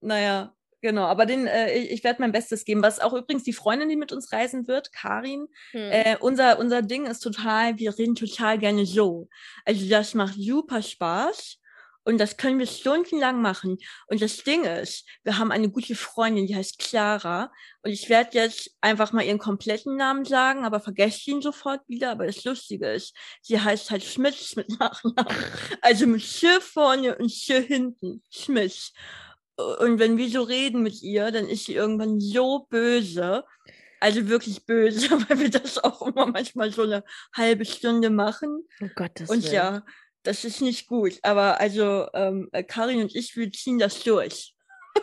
naja, genau. Aber den, äh, ich, ich werde mein Bestes geben. Was auch übrigens die Freundin, die mit uns reisen wird, Karin, Hm. äh, unser, unser Ding ist total, wir reden total gerne so. Also das macht super Spaß. Und das können wir stundenlang machen. Und das Ding ist, wir haben eine gute Freundin, die heißt Clara. Und ich werde jetzt einfach mal ihren kompletten Namen sagen, aber vergesst ihn sofort wieder. Aber das Lustige ist, sie heißt halt Schmitz mit Nachnamen. Also mit Sch vorne und Sch hinten. Schmitz. Und wenn wir so reden mit ihr, dann ist sie irgendwann so böse. Also wirklich böse, weil wir das auch immer manchmal so eine halbe Stunde machen. oh Gottes Und Willen. ja, das ist nicht gut. Aber also ähm, äh, Karin und ich, wir ziehen das durch.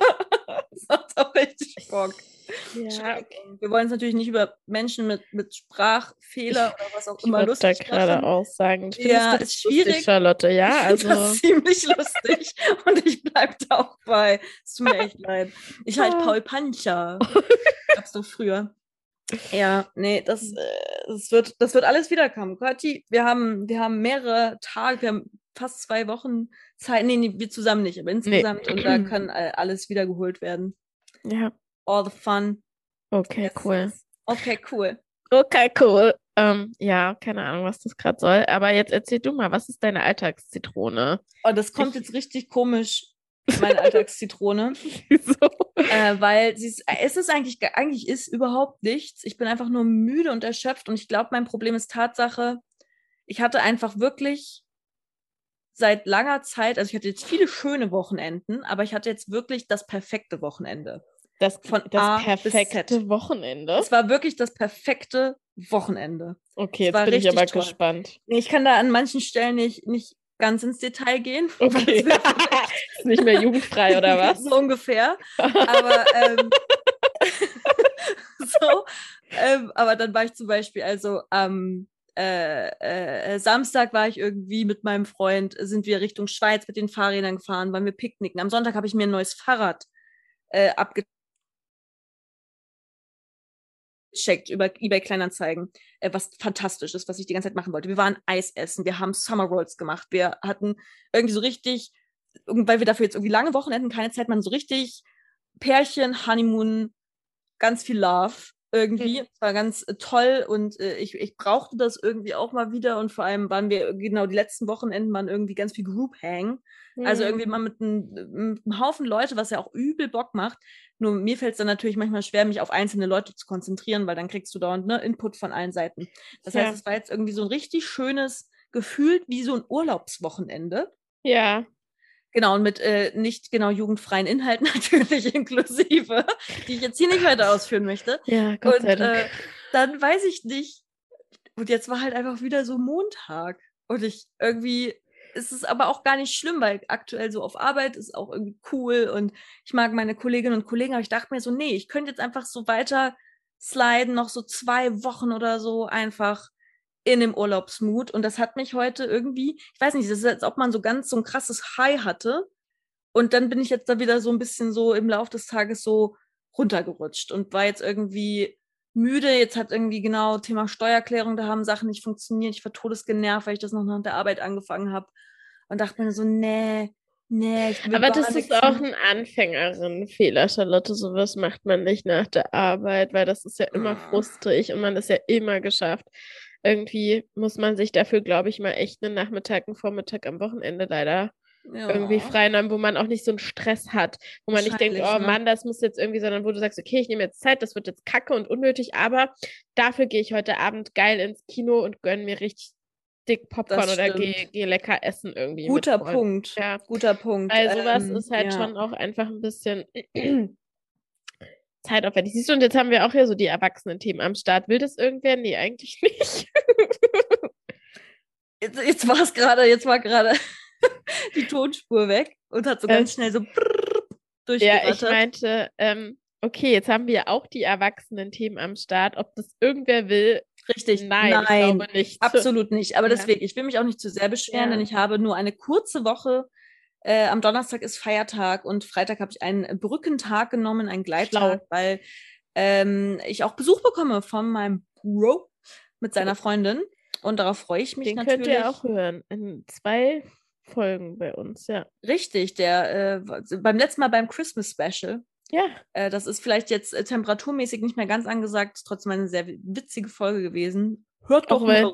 das macht auch richtig Bock. Ja. Wir wollen es natürlich nicht über Menschen mit, mit Sprachfehler oder was auch ich immer da lustig gerade machen. auch sagen. Ja, Findest du das ist schwierig. Lustig, Charlotte, ja, Ich also. das ziemlich lustig und ich bleibe da auch bei. Es tut mir echt leid. Ich halt Ah. Paul Pancher. Gab's doch früher. Ja, nee, das, äh, das, wird, das wird alles wiederkommen. Kathi, wir haben, wir haben mehrere Tage, wir haben fast zwei Wochen Zeit. Nee, nee wir zusammen nicht, aber insgesamt. Nee. Und da kann alles wiedergeholt werden. Ja. All the fun. Okay, yes. cool. Okay, cool. Okay, cool. Ähm, ja, keine Ahnung, was das gerade soll. Aber jetzt erzähl du mal, was ist deine Alltagszitrone? Oh, das kommt ich... jetzt richtig komisch, meine Alltagszitrone. Wieso? Äh, weil sie ist, es ist eigentlich, eigentlich ist überhaupt nichts. Ich bin einfach nur müde und erschöpft und ich glaube, mein Problem ist Tatsache, ich hatte einfach wirklich seit langer Zeit, also ich hatte jetzt viele schöne Wochenenden, aber ich hatte jetzt wirklich das perfekte Wochenende. Das, von das A perfekte Wochenende? Es war wirklich das perfekte Wochenende. Okay, jetzt bin ich aber toll. gespannt. Ich kann da an manchen Stellen nicht, nicht ganz ins Detail gehen. Okay. ist nicht mehr jugendfrei oder was? so ungefähr. Aber ähm, so. Ähm, aber dann war ich zum Beispiel, also am äh, äh, Samstag war ich irgendwie mit meinem Freund, sind wir Richtung Schweiz mit den Fahrrädern gefahren, waren wir picknicken. Am Sonntag habe ich mir ein neues Fahrrad äh, abgetan checkt über eBay Kleinanzeigen, äh, was fantastisch ist, was ich die ganze Zeit machen wollte. Wir waren Eis essen, wir haben Summer Rolls gemacht, wir hatten irgendwie so richtig, weil wir dafür jetzt irgendwie lange Wochenenden keine Zeit machen, so richtig Pärchen, Honeymoon, ganz viel Love irgendwie. Mhm. Es war ganz äh, toll und äh, ich, ich brauchte das irgendwie auch mal wieder und vor allem waren wir genau die letzten Wochenenden waren irgendwie ganz viel Group Hang. Mhm. Also irgendwie mal mit, ein, mit einem Haufen Leute, was ja auch übel Bock macht. Nur mir fällt es dann natürlich manchmal schwer, mich auf einzelne Leute zu konzentrieren, weil dann kriegst du dauernd ne, Input von allen Seiten. Das ja. heißt, es war jetzt irgendwie so ein richtig schönes, gefühlt wie so ein Urlaubswochenende. Ja. Genau, und mit äh, nicht genau jugendfreien Inhalten natürlich inklusive, die ich jetzt hier nicht weiter ausführen möchte. Ja, Gott und. Äh, dann weiß ich nicht. Und jetzt war halt einfach wieder so Montag. Und ich irgendwie ist es aber auch gar nicht schlimm, weil aktuell so auf Arbeit ist auch irgendwie cool und ich mag meine Kolleginnen und Kollegen, aber ich dachte mir so, nee, ich könnte jetzt einfach so weiter sliden, noch so zwei Wochen oder so einfach in dem Urlaubsmut. Und das hat mich heute irgendwie, ich weiß nicht, das ist, als ob man so ganz so ein krasses High hatte. Und dann bin ich jetzt da wieder so ein bisschen so im Laufe des Tages so runtergerutscht und war jetzt irgendwie müde. Jetzt hat irgendwie genau Thema Steuerklärung, da haben Sachen nicht funktioniert. Ich war todesgenervt, weil ich das noch nach der Arbeit angefangen habe. Und dachte mir so, nee, Nee, aber das ist auch ein Anfängerinnenfehler, Charlotte. Sowas macht man nicht nach der Arbeit, weil das ist ja immer ah. frustrig und man ist ja immer geschafft irgendwie muss man sich dafür, glaube ich, mal echt einen Nachmittag, einen Vormittag am Wochenende leider ja. irgendwie freinehmen, wo man auch nicht so einen Stress hat, wo man nicht denkt, oh ne? Mann, das muss jetzt irgendwie, sondern wo du sagst, okay, ich nehme jetzt Zeit, das wird jetzt kacke und unnötig, aber dafür gehe ich heute Abend geil ins Kino und gönne mir richtig dick Popcorn oder gehe geh lecker essen irgendwie. Guter Punkt. Ja. Guter Punkt. Weil sowas ähm, ist halt ja. schon auch einfach ein bisschen zeitaufwendig. Siehst du, und jetzt haben wir auch hier so die Erwachsenen-Themen am Start. Will das irgendwer? Nee, eigentlich nicht. jetzt, jetzt war es gerade, jetzt war gerade die Tonspur weg und hat so ganz äh, schnell so Ja, ich meinte, ähm, okay, jetzt haben wir auch die Erwachsenen-Themen am Start. Ob das irgendwer will, Richtig, nein, nein ich glaube nicht. Absolut nicht. Aber ja. deswegen, ich will mich auch nicht zu sehr beschweren, ja. denn ich habe nur eine kurze Woche äh, am Donnerstag ist Feiertag und Freitag habe ich einen Brückentag genommen, einen Gleittag, Schlau. weil ähm, ich auch Besuch bekomme von meinem Bro mit seiner Freundin. Und darauf freue ich mich Den natürlich. Den könnt ihr auch hören. In zwei Folgen bei uns, ja. Richtig, der äh, beim letzten Mal beim Christmas Special. Ja. Äh, das ist vielleicht jetzt äh, temperaturmäßig nicht mehr ganz angesagt, ist trotzdem eine sehr witzige Folge gewesen. Hört doch auch wenn, rein.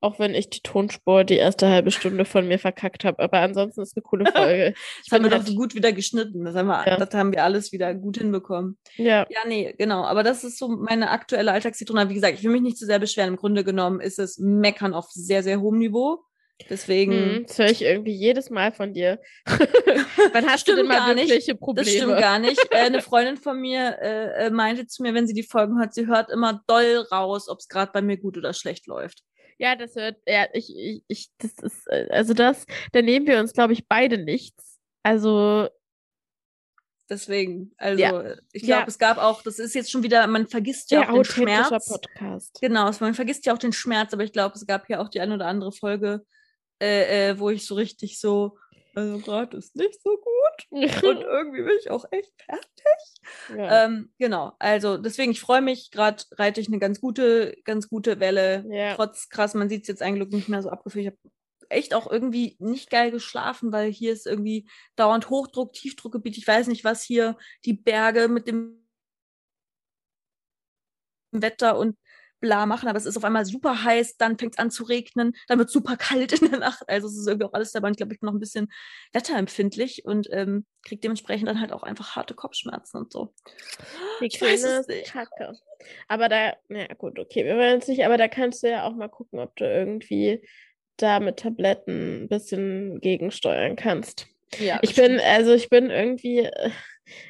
Auch wenn ich die Tonspur die erste halbe Stunde von mir verkackt habe. Aber ansonsten ist eine coole Folge. das haben wir doch so gut wieder geschnitten. Das haben, wir, ja. das haben wir alles wieder gut hinbekommen. Ja. Ja, nee, genau. Aber das ist so meine aktuelle Alltagszitrone. Wie gesagt, ich will mich nicht zu sehr beschweren. Im Grunde genommen ist es Meckern auf sehr, sehr hohem Niveau. Deswegen. Hm, das höre ich irgendwie jedes Mal von dir. Wann hast du denn mal wirkliche nicht. Probleme? Das stimmt gar nicht. Äh, eine Freundin von mir äh, äh, meinte zu mir, wenn sie die Folgen hört, sie hört immer doll raus, ob es gerade bei mir gut oder schlecht läuft. Ja, das hört, ja, ich, ich, ich, das ist, äh, also das, da nehmen wir uns, glaube ich, beide nichts. Also. Deswegen, also ja. ich glaube, ja. es gab auch, das ist jetzt schon wieder, man vergisst ja, ja auch den Schmerz. Podcast. Genau, man vergisst ja auch den Schmerz, aber ich glaube, es gab ja auch die ein oder andere Folge, äh, äh, wo ich so richtig so, Also gerade ist nicht so gut. Und irgendwie bin ich auch echt fertig. Ja. Ähm, genau, also deswegen, ich freue mich, gerade reite ich eine ganz gute, ganz gute Welle. Ja. Trotz krass, man sieht es jetzt eigentlich nicht mehr so abgefühlt. Ich habe echt auch irgendwie nicht geil geschlafen, weil hier ist irgendwie dauernd Hochdruck, Tiefdruckgebiet. Ich weiß nicht, was hier die Berge mit dem Wetter und bla machen, aber es ist auf einmal super heiß, dann fängt es an zu regnen, dann wird es super kalt in der Nacht. Also es ist irgendwie auch alles dabei. Und ich glaube, ich bin noch ein bisschen wetterempfindlich und ähm, kriege dementsprechend dann halt auch einfach harte Kopfschmerzen und so. Die kleine Kacke. Aber da, na gut, okay, wir wollen jetzt nicht, aber da kannst du ja auch mal gucken, ob du irgendwie da mit Tabletten ein bisschen gegensteuern kannst. Ja, ich bin, also ich bin irgendwie, äh,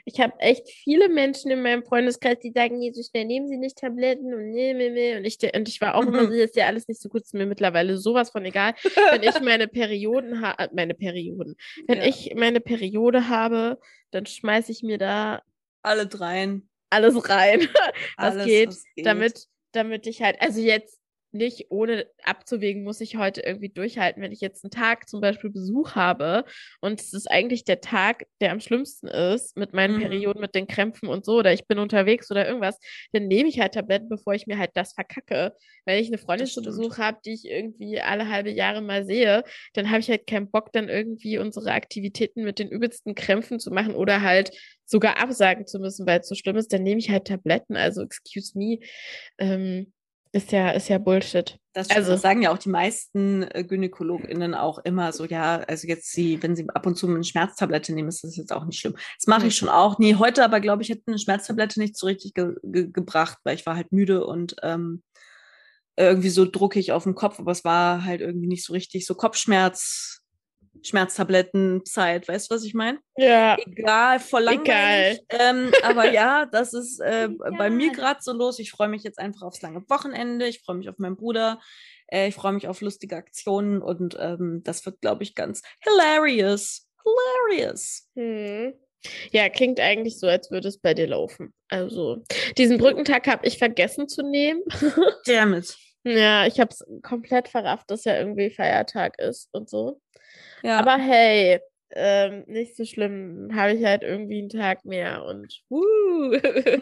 ich habe echt viele Menschen in meinem Freundeskreis, die sagen, nee, so schnell nehmen sie nicht Tabletten und nee, nee, nee. Und ich, und ich war auch immer so, ist ja alles nicht so gut, ist mir mittlerweile sowas von egal. Wenn ich meine Perioden habe, äh, meine Perioden, wenn ja. ich meine Periode habe, dann schmeiße ich mir da alles rein. Alles rein, was, alles, geht, was geht, damit, damit ich halt, also jetzt nicht ohne abzuwägen, muss ich heute irgendwie durchhalten, wenn ich jetzt einen Tag zum Beispiel Besuch habe und es ist eigentlich der Tag, der am schlimmsten ist, mit meinen mhm. Perioden, mit den Krämpfen und so, oder ich bin unterwegs oder irgendwas, dann nehme ich halt Tabletten, bevor ich mir halt das verkacke. Wenn ich eine Freundin zu Besuch habe, die ich irgendwie alle halbe Jahre mal sehe, dann habe ich halt keinen Bock, dann irgendwie unsere Aktivitäten mit den übelsten Krämpfen zu machen oder halt sogar absagen zu müssen, weil es so schlimm ist, dann nehme ich halt Tabletten. Also, excuse me. Ähm, ist ja, ist ja Bullshit. Das, also, das sagen ja auch die meisten äh, GynäkologInnen auch immer so, ja, also jetzt sie, wenn sie ab und zu eine Schmerztablette nehmen, ist das jetzt auch nicht schlimm. Das mache ich schon auch. Nee, heute aber, glaube ich, hätte eine Schmerztablette nicht so richtig ge ge gebracht, weil ich war halt müde und ähm, irgendwie so druckig auf dem Kopf, aber es war halt irgendwie nicht so richtig so Kopfschmerz Schmerztablettenzeit, weißt du, was ich meine? Ja. Egal, voll langweilig. Ähm, aber ja, das ist äh, bei mir gerade so los. Ich freue mich jetzt einfach aufs lange Wochenende. Ich freue mich auf meinen Bruder. Äh, ich freue mich auf lustige Aktionen und ähm, das wird, glaube ich, ganz hilarious. Hilarious. Hm. Ja, klingt eigentlich so, als würde es bei dir laufen. Also, diesen Brückentag habe ich vergessen zu nehmen. Damn it. Ja, ich habe es komplett verrafft, dass ja irgendwie Feiertag ist und so. Ja. Aber hey, ähm, nicht so schlimm, habe ich halt irgendwie einen Tag mehr und uh.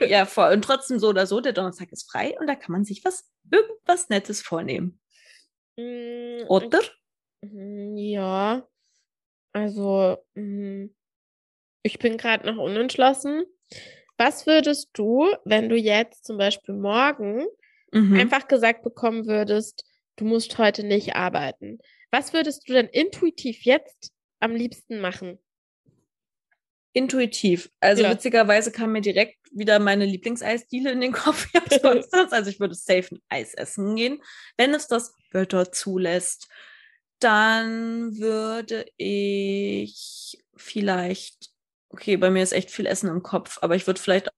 Ja, voll. Und trotzdem so oder so, der Donnerstag ist frei und da kann man sich was, irgendwas Nettes vornehmen. Mm, oder? Mhm, ja. Also, mm, ich bin gerade noch unentschlossen. Was würdest du, wenn du jetzt zum Beispiel morgen mhm. einfach gesagt bekommen würdest, du musst heute nicht arbeiten? Was würdest du denn intuitiv jetzt am liebsten machen? Intuitiv. Also ja. witzigerweise kam mir direkt wieder meine Lieblingseisdiele in den Kopf. also ich würde safe ein Eis essen gehen, wenn es das Wetter zulässt. Dann würde ich vielleicht, okay, bei mir ist echt viel Essen im Kopf, aber ich würde vielleicht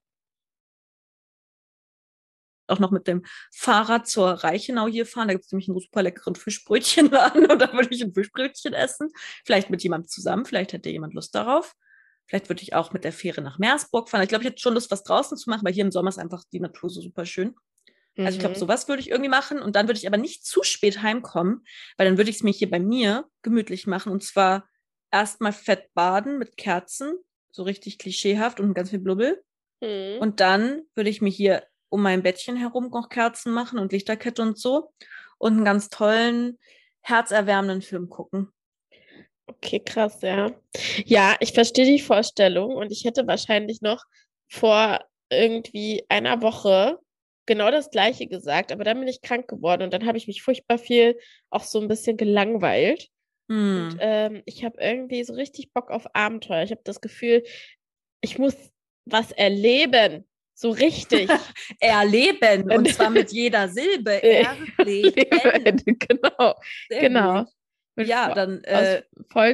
auch noch mit dem Fahrrad zur Reichenau hier fahren. Da gibt es nämlich einen super leckeren Fischbrötchenladen und da würde ich ein Fischbrötchen essen. Vielleicht mit jemandem zusammen, vielleicht hätte jemand Lust darauf. Vielleicht würde ich auch mit der Fähre nach Meersburg fahren. Ich glaube, ich hätte schon Lust, was draußen zu machen, weil hier im Sommer ist einfach die Natur so super schön. Mhm. Also ich glaube, mhm. sowas würde ich irgendwie machen und dann würde ich aber nicht zu spät heimkommen, weil dann würde ich es mir hier bei mir gemütlich machen und zwar erstmal fett baden mit Kerzen, so richtig klischeehaft und ganz viel Blubbel. Mhm. Und dann würde ich mir hier um mein Bettchen herum noch Kerzen machen und Lichterkette und so und einen ganz tollen, herzerwärmenden Film gucken. Okay, krass, ja. Ja, ich verstehe die Vorstellung und ich hätte wahrscheinlich noch vor irgendwie einer Woche genau das Gleiche gesagt, aber dann bin ich krank geworden und dann habe ich mich furchtbar viel auch so ein bisschen gelangweilt. Mm. Und hm. ähm, ich habe irgendwie so richtig Bock auf Abenteuer. Ich habe das Gefühl, ich muss was erleben. So richtig. Erleben. Und zwar mit jeder Silbe. Erleben. genau. Sehr genau. Ja, dann äh,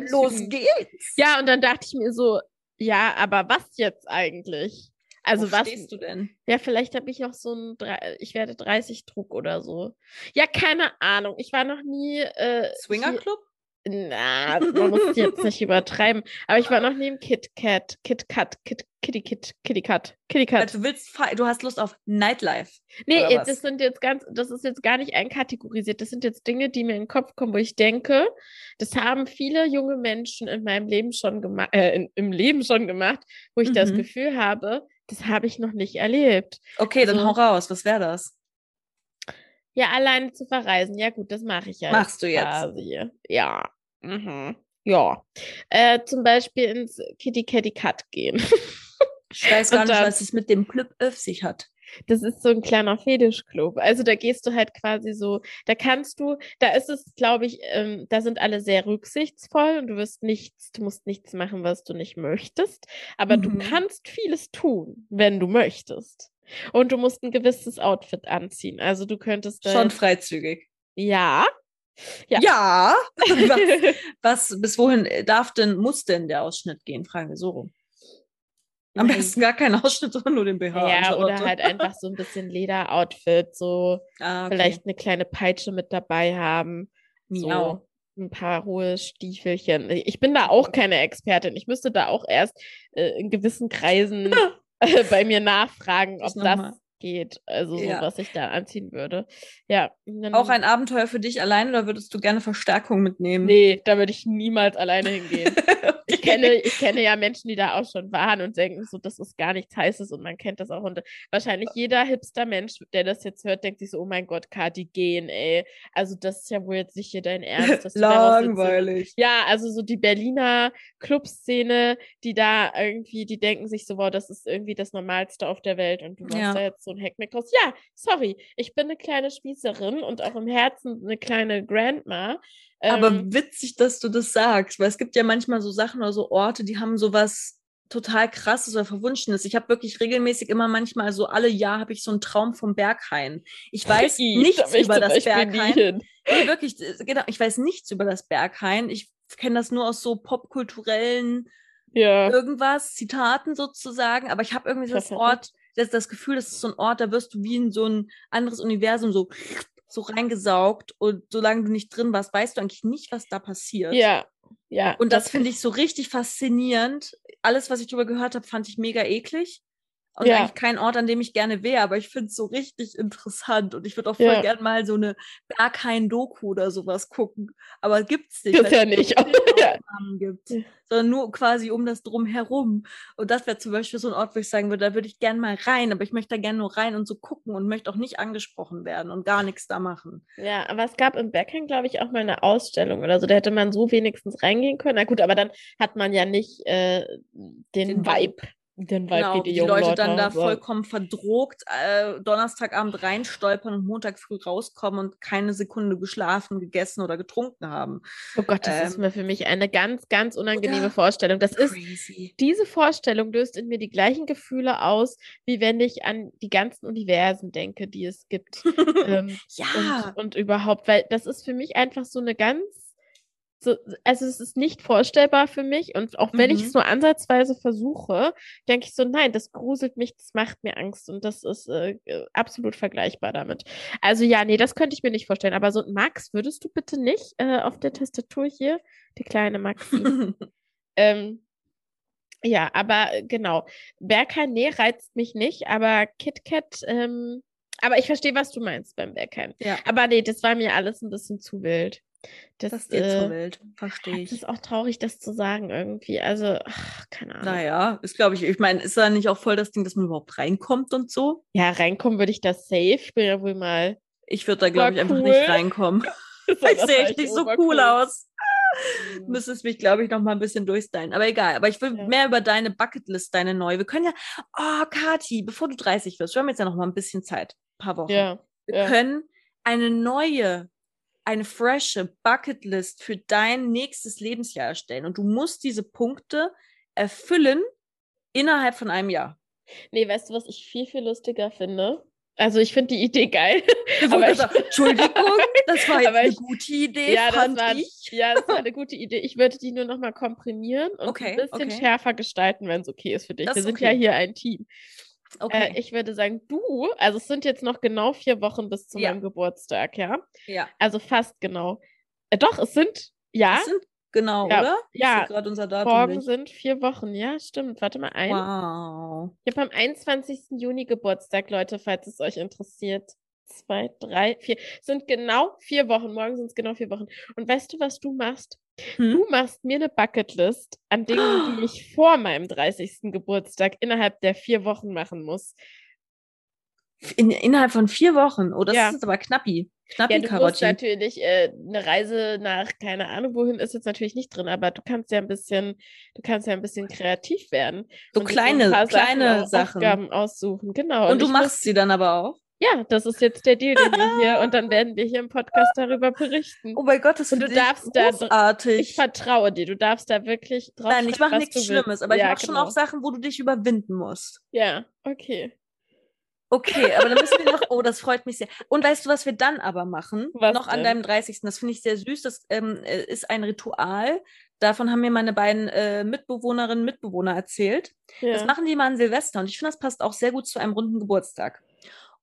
los geht's. Ja, und dann dachte ich mir so, ja, aber was jetzt eigentlich? Also Wo was stehst du denn? Ja, vielleicht habe ich noch so ein, ich werde 30 Druck oder so. Ja, keine Ahnung. Ich war noch nie. Äh, Swinger Club? Na, man muss jetzt nicht übertreiben. Aber ich war noch nie im Kit Kat, Kit Kat, Kit, Kitty Kit, Kitty Kat, Kitty Kat. Also du willst, du hast Lust auf Nightlife. Nee, das sind jetzt ganz, das ist jetzt gar nicht einkategorisiert. Das sind jetzt Dinge, die mir in den Kopf kommen, wo ich denke, das haben viele junge Menschen in meinem Leben schon gemacht, äh, in, im Leben schon gemacht, wo ich mhm. das Gefühl habe, das habe ich noch nicht erlebt. Okay, also, dann hau raus. Was wäre das? Ja, alleine zu verreisen. Ja, gut, das mache ich ja. Machst du jetzt? Quasi. Ja. Mhm. Ja. Äh, zum Beispiel ins Kitty Catty Cut gehen. ich weiß gar nicht, was es mit dem Club auf sich hat. Das ist so ein kleiner Fetischclub. Also da gehst du halt quasi so, da kannst du, da ist es, glaube ich, ähm, da sind alle sehr rücksichtsvoll und du wirst nichts, du musst nichts machen, was du nicht möchtest. Aber mhm. du kannst vieles tun, wenn du möchtest. Und du musst ein gewisses Outfit anziehen. Also du könntest. Schon freizügig. Ja. Ja. ja. was, was, bis wohin darf denn, muss denn der Ausschnitt gehen? Fragen wir so rum. Am Nein. besten gar keinen Ausschnitt, sondern nur den BH. Ja, oder halt einfach so ein bisschen Lederoutfit, so ah, okay. vielleicht eine kleine Peitsche mit dabei haben. So ein paar hohe Stiefelchen. Ich bin da auch keine Expertin. Ich müsste da auch erst äh, in gewissen Kreisen bei mir nachfragen, ob das geht. Also ja. so, was ich da anziehen würde. Ja. Auch ein Abenteuer für dich allein oder würdest du gerne Verstärkung mitnehmen? Nee, da würde ich niemals alleine hingehen. ich, kenne, ich kenne ja Menschen, die da auch schon waren und denken so, das ist gar nichts Heißes und man kennt das auch. Und wahrscheinlich jeder hipster Mensch, der das jetzt hört, denkt sich so, oh mein Gott, Kati, gehen, ey. Also das ist ja wohl jetzt nicht hier dein Ernst. Langweilig. So, ja, also so die Berliner Clubszene, die da irgendwie, die denken sich so, wow, das ist irgendwie das Normalste auf der Welt und du machst ja. da jetzt so Hackmack raus. Ja, sorry, ich bin eine kleine Spießerin und auch im Herzen eine kleine Grandma. Aber ähm, witzig, dass du das sagst, weil es gibt ja manchmal so Sachen oder so Orte, die haben sowas total krasses oder verwunschenes. Ich habe wirklich regelmäßig immer manchmal so alle Jahr habe ich so einen Traum vom Berghain. Ich weiß ich, nichts über das Berghain. Nee, wirklich, genau, ich weiß nichts über das Berghain. Ich kenne das nur aus so popkulturellen ja. irgendwas, Zitaten sozusagen, aber ich habe irgendwie so das Ort, das, das Gefühl, das ist so ein Ort, da wirst du wie in so ein anderes Universum so, so reingesaugt und solange du nicht drin warst, weißt du eigentlich nicht, was da passiert. Ja, ja. Und das, das finde ich so richtig faszinierend. Alles, was ich darüber gehört habe, fand ich mega eklig und ja. eigentlich kein Ort, an dem ich gerne wäre, aber ich finde es so richtig interessant und ich würde auch voll ja. gern mal so eine Berghain-Doku oder sowas gucken. Aber gibt's nicht. Gibt's ja nicht. ja. gibt, sondern nur quasi um das drumherum. Und das wäre zum Beispiel so ein Ort, wo ich sagen würde, da würde ich gern mal rein, aber ich möchte da gerne nur rein und so gucken und möchte auch nicht angesprochen werden und gar nichts da machen. Ja, aber es gab im Berghain, glaube ich, auch mal eine Ausstellung oder so. Da hätte man so wenigstens reingehen können. Na gut, aber dann hat man ja nicht äh, den, den Vibe den Vibe genau, die, die Leute, Leute dann da vollkommen verdrogt äh, Donnerstagabend reinstolpern und Montag früh rauskommen und keine Sekunde geschlafen, gegessen oder getrunken haben. Oh Gott, das ähm, ist mir für mich eine ganz, ganz unangenehme Vorstellung. Das crazy. ist diese Vorstellung löst in mir die gleichen Gefühle aus, wie wenn ich an die ganzen Universen denke, die es gibt. ähm, ja. Und, und überhaupt, weil das ist für mich einfach so eine ganz so, also es ist nicht vorstellbar für mich und auch wenn mhm. ich es nur ansatzweise versuche, denke ich so, nein, das gruselt mich, das macht mir Angst und das ist äh, äh, absolut vergleichbar damit. Also ja, nee, das könnte ich mir nicht vorstellen. Aber so Max, würdest du bitte nicht äh, auf der Tastatur hier, die kleine Maxi? ähm, ja, aber äh, genau. Bergheim, nee, reizt mich nicht, aber KitKat, ähm, aber ich verstehe, was du meinst beim Bergheim. Ja. Aber nee, das war mir alles ein bisschen zu wild. Das, das ist dir äh, zu wild, verstehe ich. Das ist auch traurig, das zu sagen irgendwie. Also, ach, keine Ahnung. Naja, ist glaube ich, ich meine, ist da nicht auch voll das Ding, dass man überhaupt reinkommt und so? Ja, reinkommen würde ich da safe. Ich bin ja wohl mal. Ich würde da, glaube ich, cool. einfach nicht reinkommen. ich sehe echt nicht so cool aus. Mhm. Müsstest mich, glaube ich, noch mal ein bisschen durchstylen. Aber egal. Aber ich will ja. mehr über deine Bucketlist, deine neue. Wir können ja, oh, Kati, bevor du 30 wirst, wir haben jetzt ja noch mal ein bisschen Zeit. Ein paar Wochen. Ja. Wir ja. können eine neue eine frische Bucketlist für dein nächstes Lebensjahr erstellen. Und du musst diese Punkte erfüllen innerhalb von einem Jahr. Nee, weißt du, was ich viel, viel lustiger finde? Also ich finde die Idee geil. aber ich, Entschuldigung, das war jetzt eine ich, gute Idee, ja, das war. Ja, das war eine gute Idee. Ich würde die nur noch mal komprimieren und okay, ein bisschen okay. schärfer gestalten, wenn es okay ist für dich. Das Wir sind okay. ja hier ein Team. Äh, okay. Äh, ich würde sagen, du, also es sind jetzt noch genau vier Wochen bis zu ja. meinem Geburtstag, ja? Ja. Also fast genau. Äh, doch, es sind Ja? Das sind genau, Ja, oder? ja. Gerade unser Datum Morgen nicht. sind vier Wochen. Ja, stimmt. Warte mal ein. Wow. Ich habe am 21. Juni Geburtstag, Leute, falls es euch interessiert. Zwei, drei, vier. Sind genau vier Wochen. Morgen sind es genau vier Wochen. Und weißt du, was du machst? Hm? Du machst mir eine Bucketlist an Dingen, die ich vor meinem 30. Geburtstag innerhalb der vier Wochen machen muss. In, innerhalb von vier Wochen. Oh, das Ja. ist aber knappi. Ja, Knappi du musst natürlich äh, eine Reise nach keine Ahnung wohin ist jetzt natürlich nicht drin, aber du kannst ja ein bisschen, du kannst ja ein bisschen kreativ werden. So und kleine, kleine Sachen, Sachen. Aufgaben aussuchen. Genau. Und du ich machst sie dann aber auch. Ja, das ist jetzt der Deal, den wir hier und dann werden wir hier im Podcast darüber berichten. Oh mein Gott, das finde du ich darfst da- großartig. Ich vertraue dir. Du darfst da wirklich drauf Nein, ich mache nichts du willst. Schlimmes, aber ich ja, mache schon genau. auch Sachen, wo du dich überwinden musst. Ja, okay. Okay, aber dann müssen wir noch, oh, das freut mich sehr. Und weißt du, was wir dann aber machen? Was noch an denn? deinem 30. Das finde ich sehr süß. Das ähm, äh, ist ein Ritual. Davon haben mir meine beiden äh, Mitbewohnerinnen und Mitbewohner erzählt. Ja. Das machen die mal an Silvester und ich finde, das passt auch sehr gut zu einem runden Geburtstag.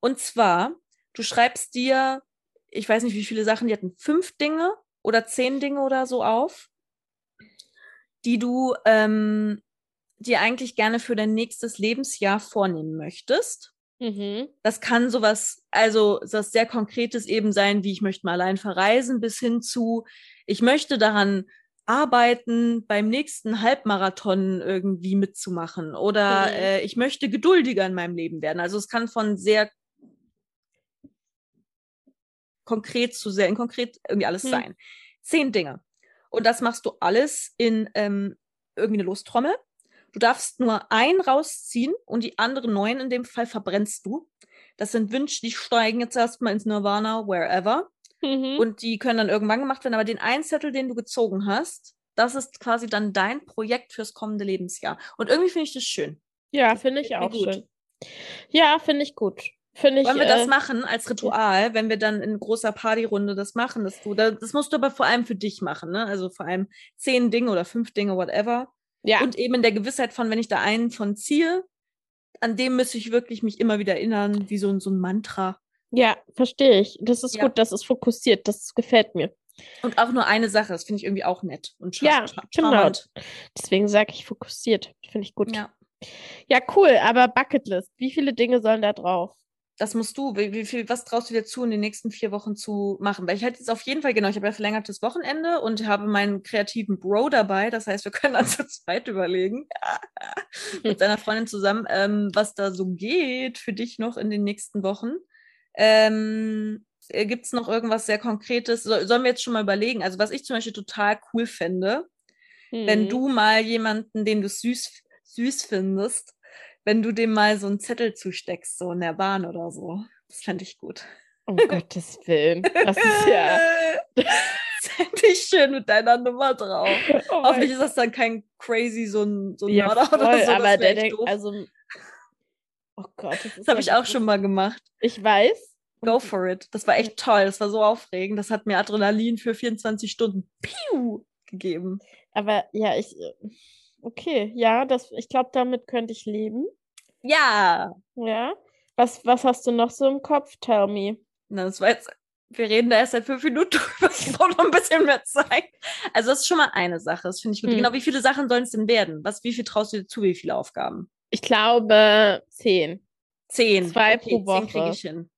Und zwar, du schreibst dir, ich weiß nicht, wie viele Sachen, die hatten fünf Dinge oder zehn Dinge oder so auf, die du ähm, dir eigentlich gerne für dein nächstes Lebensjahr vornehmen möchtest. mhm. Das kann sowas, also das sehr Konkretes eben sein, wie ich möchte mal allein verreisen, bis hin zu, ich möchte daran arbeiten, beim nächsten Halbmarathon irgendwie mitzumachen oder Mhm. äh, ich möchte geduldiger in meinem Leben werden. Also es kann von sehr konkret zu sehr konkret irgendwie alles Hm. sein. Zehn Dinge. Und das machst du alles in ähm, irgendwie eine Lostrommel. Du darfst nur einen rausziehen und die anderen neun in dem Fall verbrennst du. Das sind Wünsche, die steigen jetzt erstmal ins Nirvana, wherever. Mhm. Und die können dann irgendwann gemacht werden. Aber den einen Zettel, den du gezogen hast, das ist quasi dann dein Projekt fürs kommende Lebensjahr. Und irgendwie finde ich das schön. ja, finde ich auch gut. schön. Ja, finde ich gut. Finde ich. Wollen wir das äh, machen als Ritual, wenn wir dann in großer Partyrunde das machen, dass du, da- das musst du aber vor allem für dich machen, ne? Also vor allem zehn Dinge oder fünf Dinge, whatever. Ja, Und eben in der Gewissheit von, wenn ich da einen von ziehe, an dem müsste ich wirklich mich immer wieder erinnern, wie so, ein- so ein Mantra. ja, verstehe ich. Das ist Ja. gut, das ist fokussiert, das gefällt mir. Und auch nur eine Sache, das finde ich irgendwie auch nett und scha- Ja, genau. Deswegen sage ich fokussiert. Finde ich gut. Ja. Ja, cool, aber Bucketlist, wie viele Dinge sollen da drauf? Das musst du, wie, viel, was traust du dir zu, in den nächsten vier Wochen zu machen? Weil ich halt jetzt auf jeden Fall, genau, ich habe ja verlängertes Wochenende und habe meinen kreativen Bro dabei. Das heißt, wir können dann zu zweit überlegen, mit seiner Freundin zusammen, ähm, was da so geht für dich noch in den nächsten Wochen. Ähm, Gibt es noch irgendwas sehr Konkretes? So, sollen wir jetzt schon mal überlegen? Also, was ich zum Beispiel total cool fände, wenn Hm. du mal jemanden, den du süß, süß findest, wenn du dem mal so einen Zettel zusteckst, so in der Bahn oder so. Das fände ich gut. Um Gottes Willen. Das ist ja. Das fände ich schön mit deiner Nummer drauf. Oh Hoffentlich ist das dann kein crazy, so ein, so ein ja, Mörder voll, oder so. aber das der denkt, also. Oh Gott, das das habe ich auch schon mal gemacht. Ich weiß. Go for it. Das war echt toll. Das war so aufregend. Das hat mir Adrenalin für 24 Stunden Piu gegeben. Aber ja, ich. Okay, ja, das, ich glaube, damit könnte ich leben. Ja. Ja. Was, was hast du noch so im Kopf? Tell me. Na, das war jetzt, wir reden da erst seit fünf Minuten drüber. Ich brauche noch ein bisschen mehr Zeit. Also, das ist schon mal eine Sache. Das finde ich gut. Hm. Genau, wie viele Sachen sollen es denn werden? Was, wie viel traust du dir zu? Wie viele Aufgaben? Ich glaube zehn. Zehn. Zwei okay, pro Zehn Woche. kriege ich hin.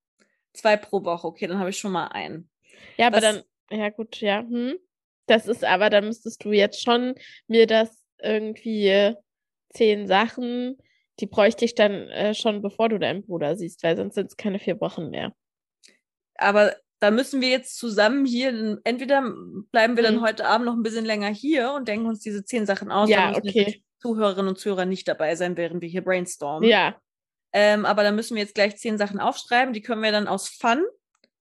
Zwei pro Woche. Okay, dann habe ich schon mal einen. Ja, aber Was- dann, ja gut, ja. Hm. Das ist aber, dann müsstest du jetzt schon mir das irgendwie zehn Sachen, die bräuchte ich dann äh, schon, bevor du deinen Bruder siehst, weil sonst sind es keine vier Wochen mehr. Aber da müssen wir jetzt zusammen hier, entweder bleiben wir dann Hm. heute Abend noch ein bisschen länger hier und denken uns diese zehn Sachen aus. Ja, okay. Zuhörerinnen und Zuhörer nicht dabei sein, während wir hier brainstormen. Ja, Ähm, aber da müssen wir jetzt gleich zehn Sachen aufschreiben. Die können wir dann aus Fun,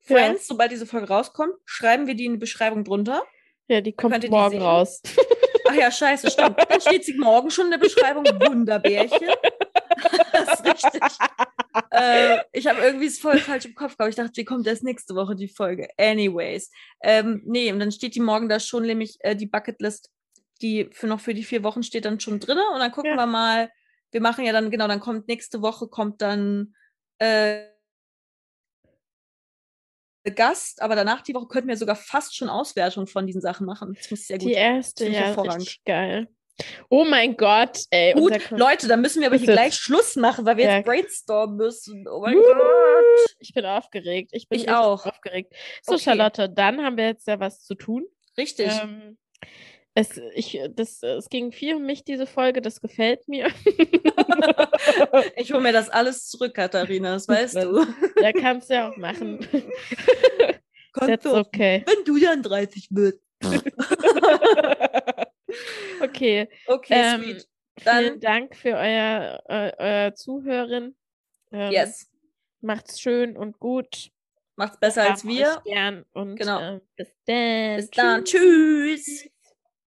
Ja. Friends, sobald diese Folge rauskommt, schreiben wir die in die Beschreibung drunter. Ja, die kommt die morgen sehen? raus. Ach ja, scheiße, stimmt. Dann steht sie morgen schon in der Beschreibung. Wunderbärchen. das ist richtig. äh, ich habe irgendwie es voll falsch im Kopf gehabt. Ich dachte, die kommt erst nächste Woche, die Folge. Anyways. Ähm, nee, und dann steht die morgen da schon, nämlich äh, die Bucketlist, die für noch für die vier Wochen steht dann schon drin. Und dann gucken Ja. wir mal. Wir machen ja dann, genau, dann kommt nächste Woche, kommt dann äh, Gast, aber danach die Woche könnten wir sogar fast schon Auswertung von diesen Sachen machen. Das ist sehr gut. Die erste, ja, richtig geil. Oh mein Gott, ey. Gut, Leute, dann müssen wir aber hier gleich Schluss machen, weil wir ja. jetzt brainstormen müssen. Oh mein uh, Gott. Ich bin aufgeregt. Ich bin ich auch aufgeregt. So, okay. Charlotte, dann haben wir jetzt ja was zu tun. Richtig. Ähm, es, ich, das, es ging viel um mich, diese Folge, das gefällt mir. ich hole mir das alles zurück, Katharina, das weißt du. Ja, kannst du ja auch machen. That's okay. Wenn du dann 30 bist. okay. Okay, ähm, sweet. Dann, vielen Dank für euer, äh, euer Zuhören. Ähm, yes. Macht's schön und gut. Macht's besser als wir. Gern und genau. Äh, bis dann. Bis dann. Tschüss.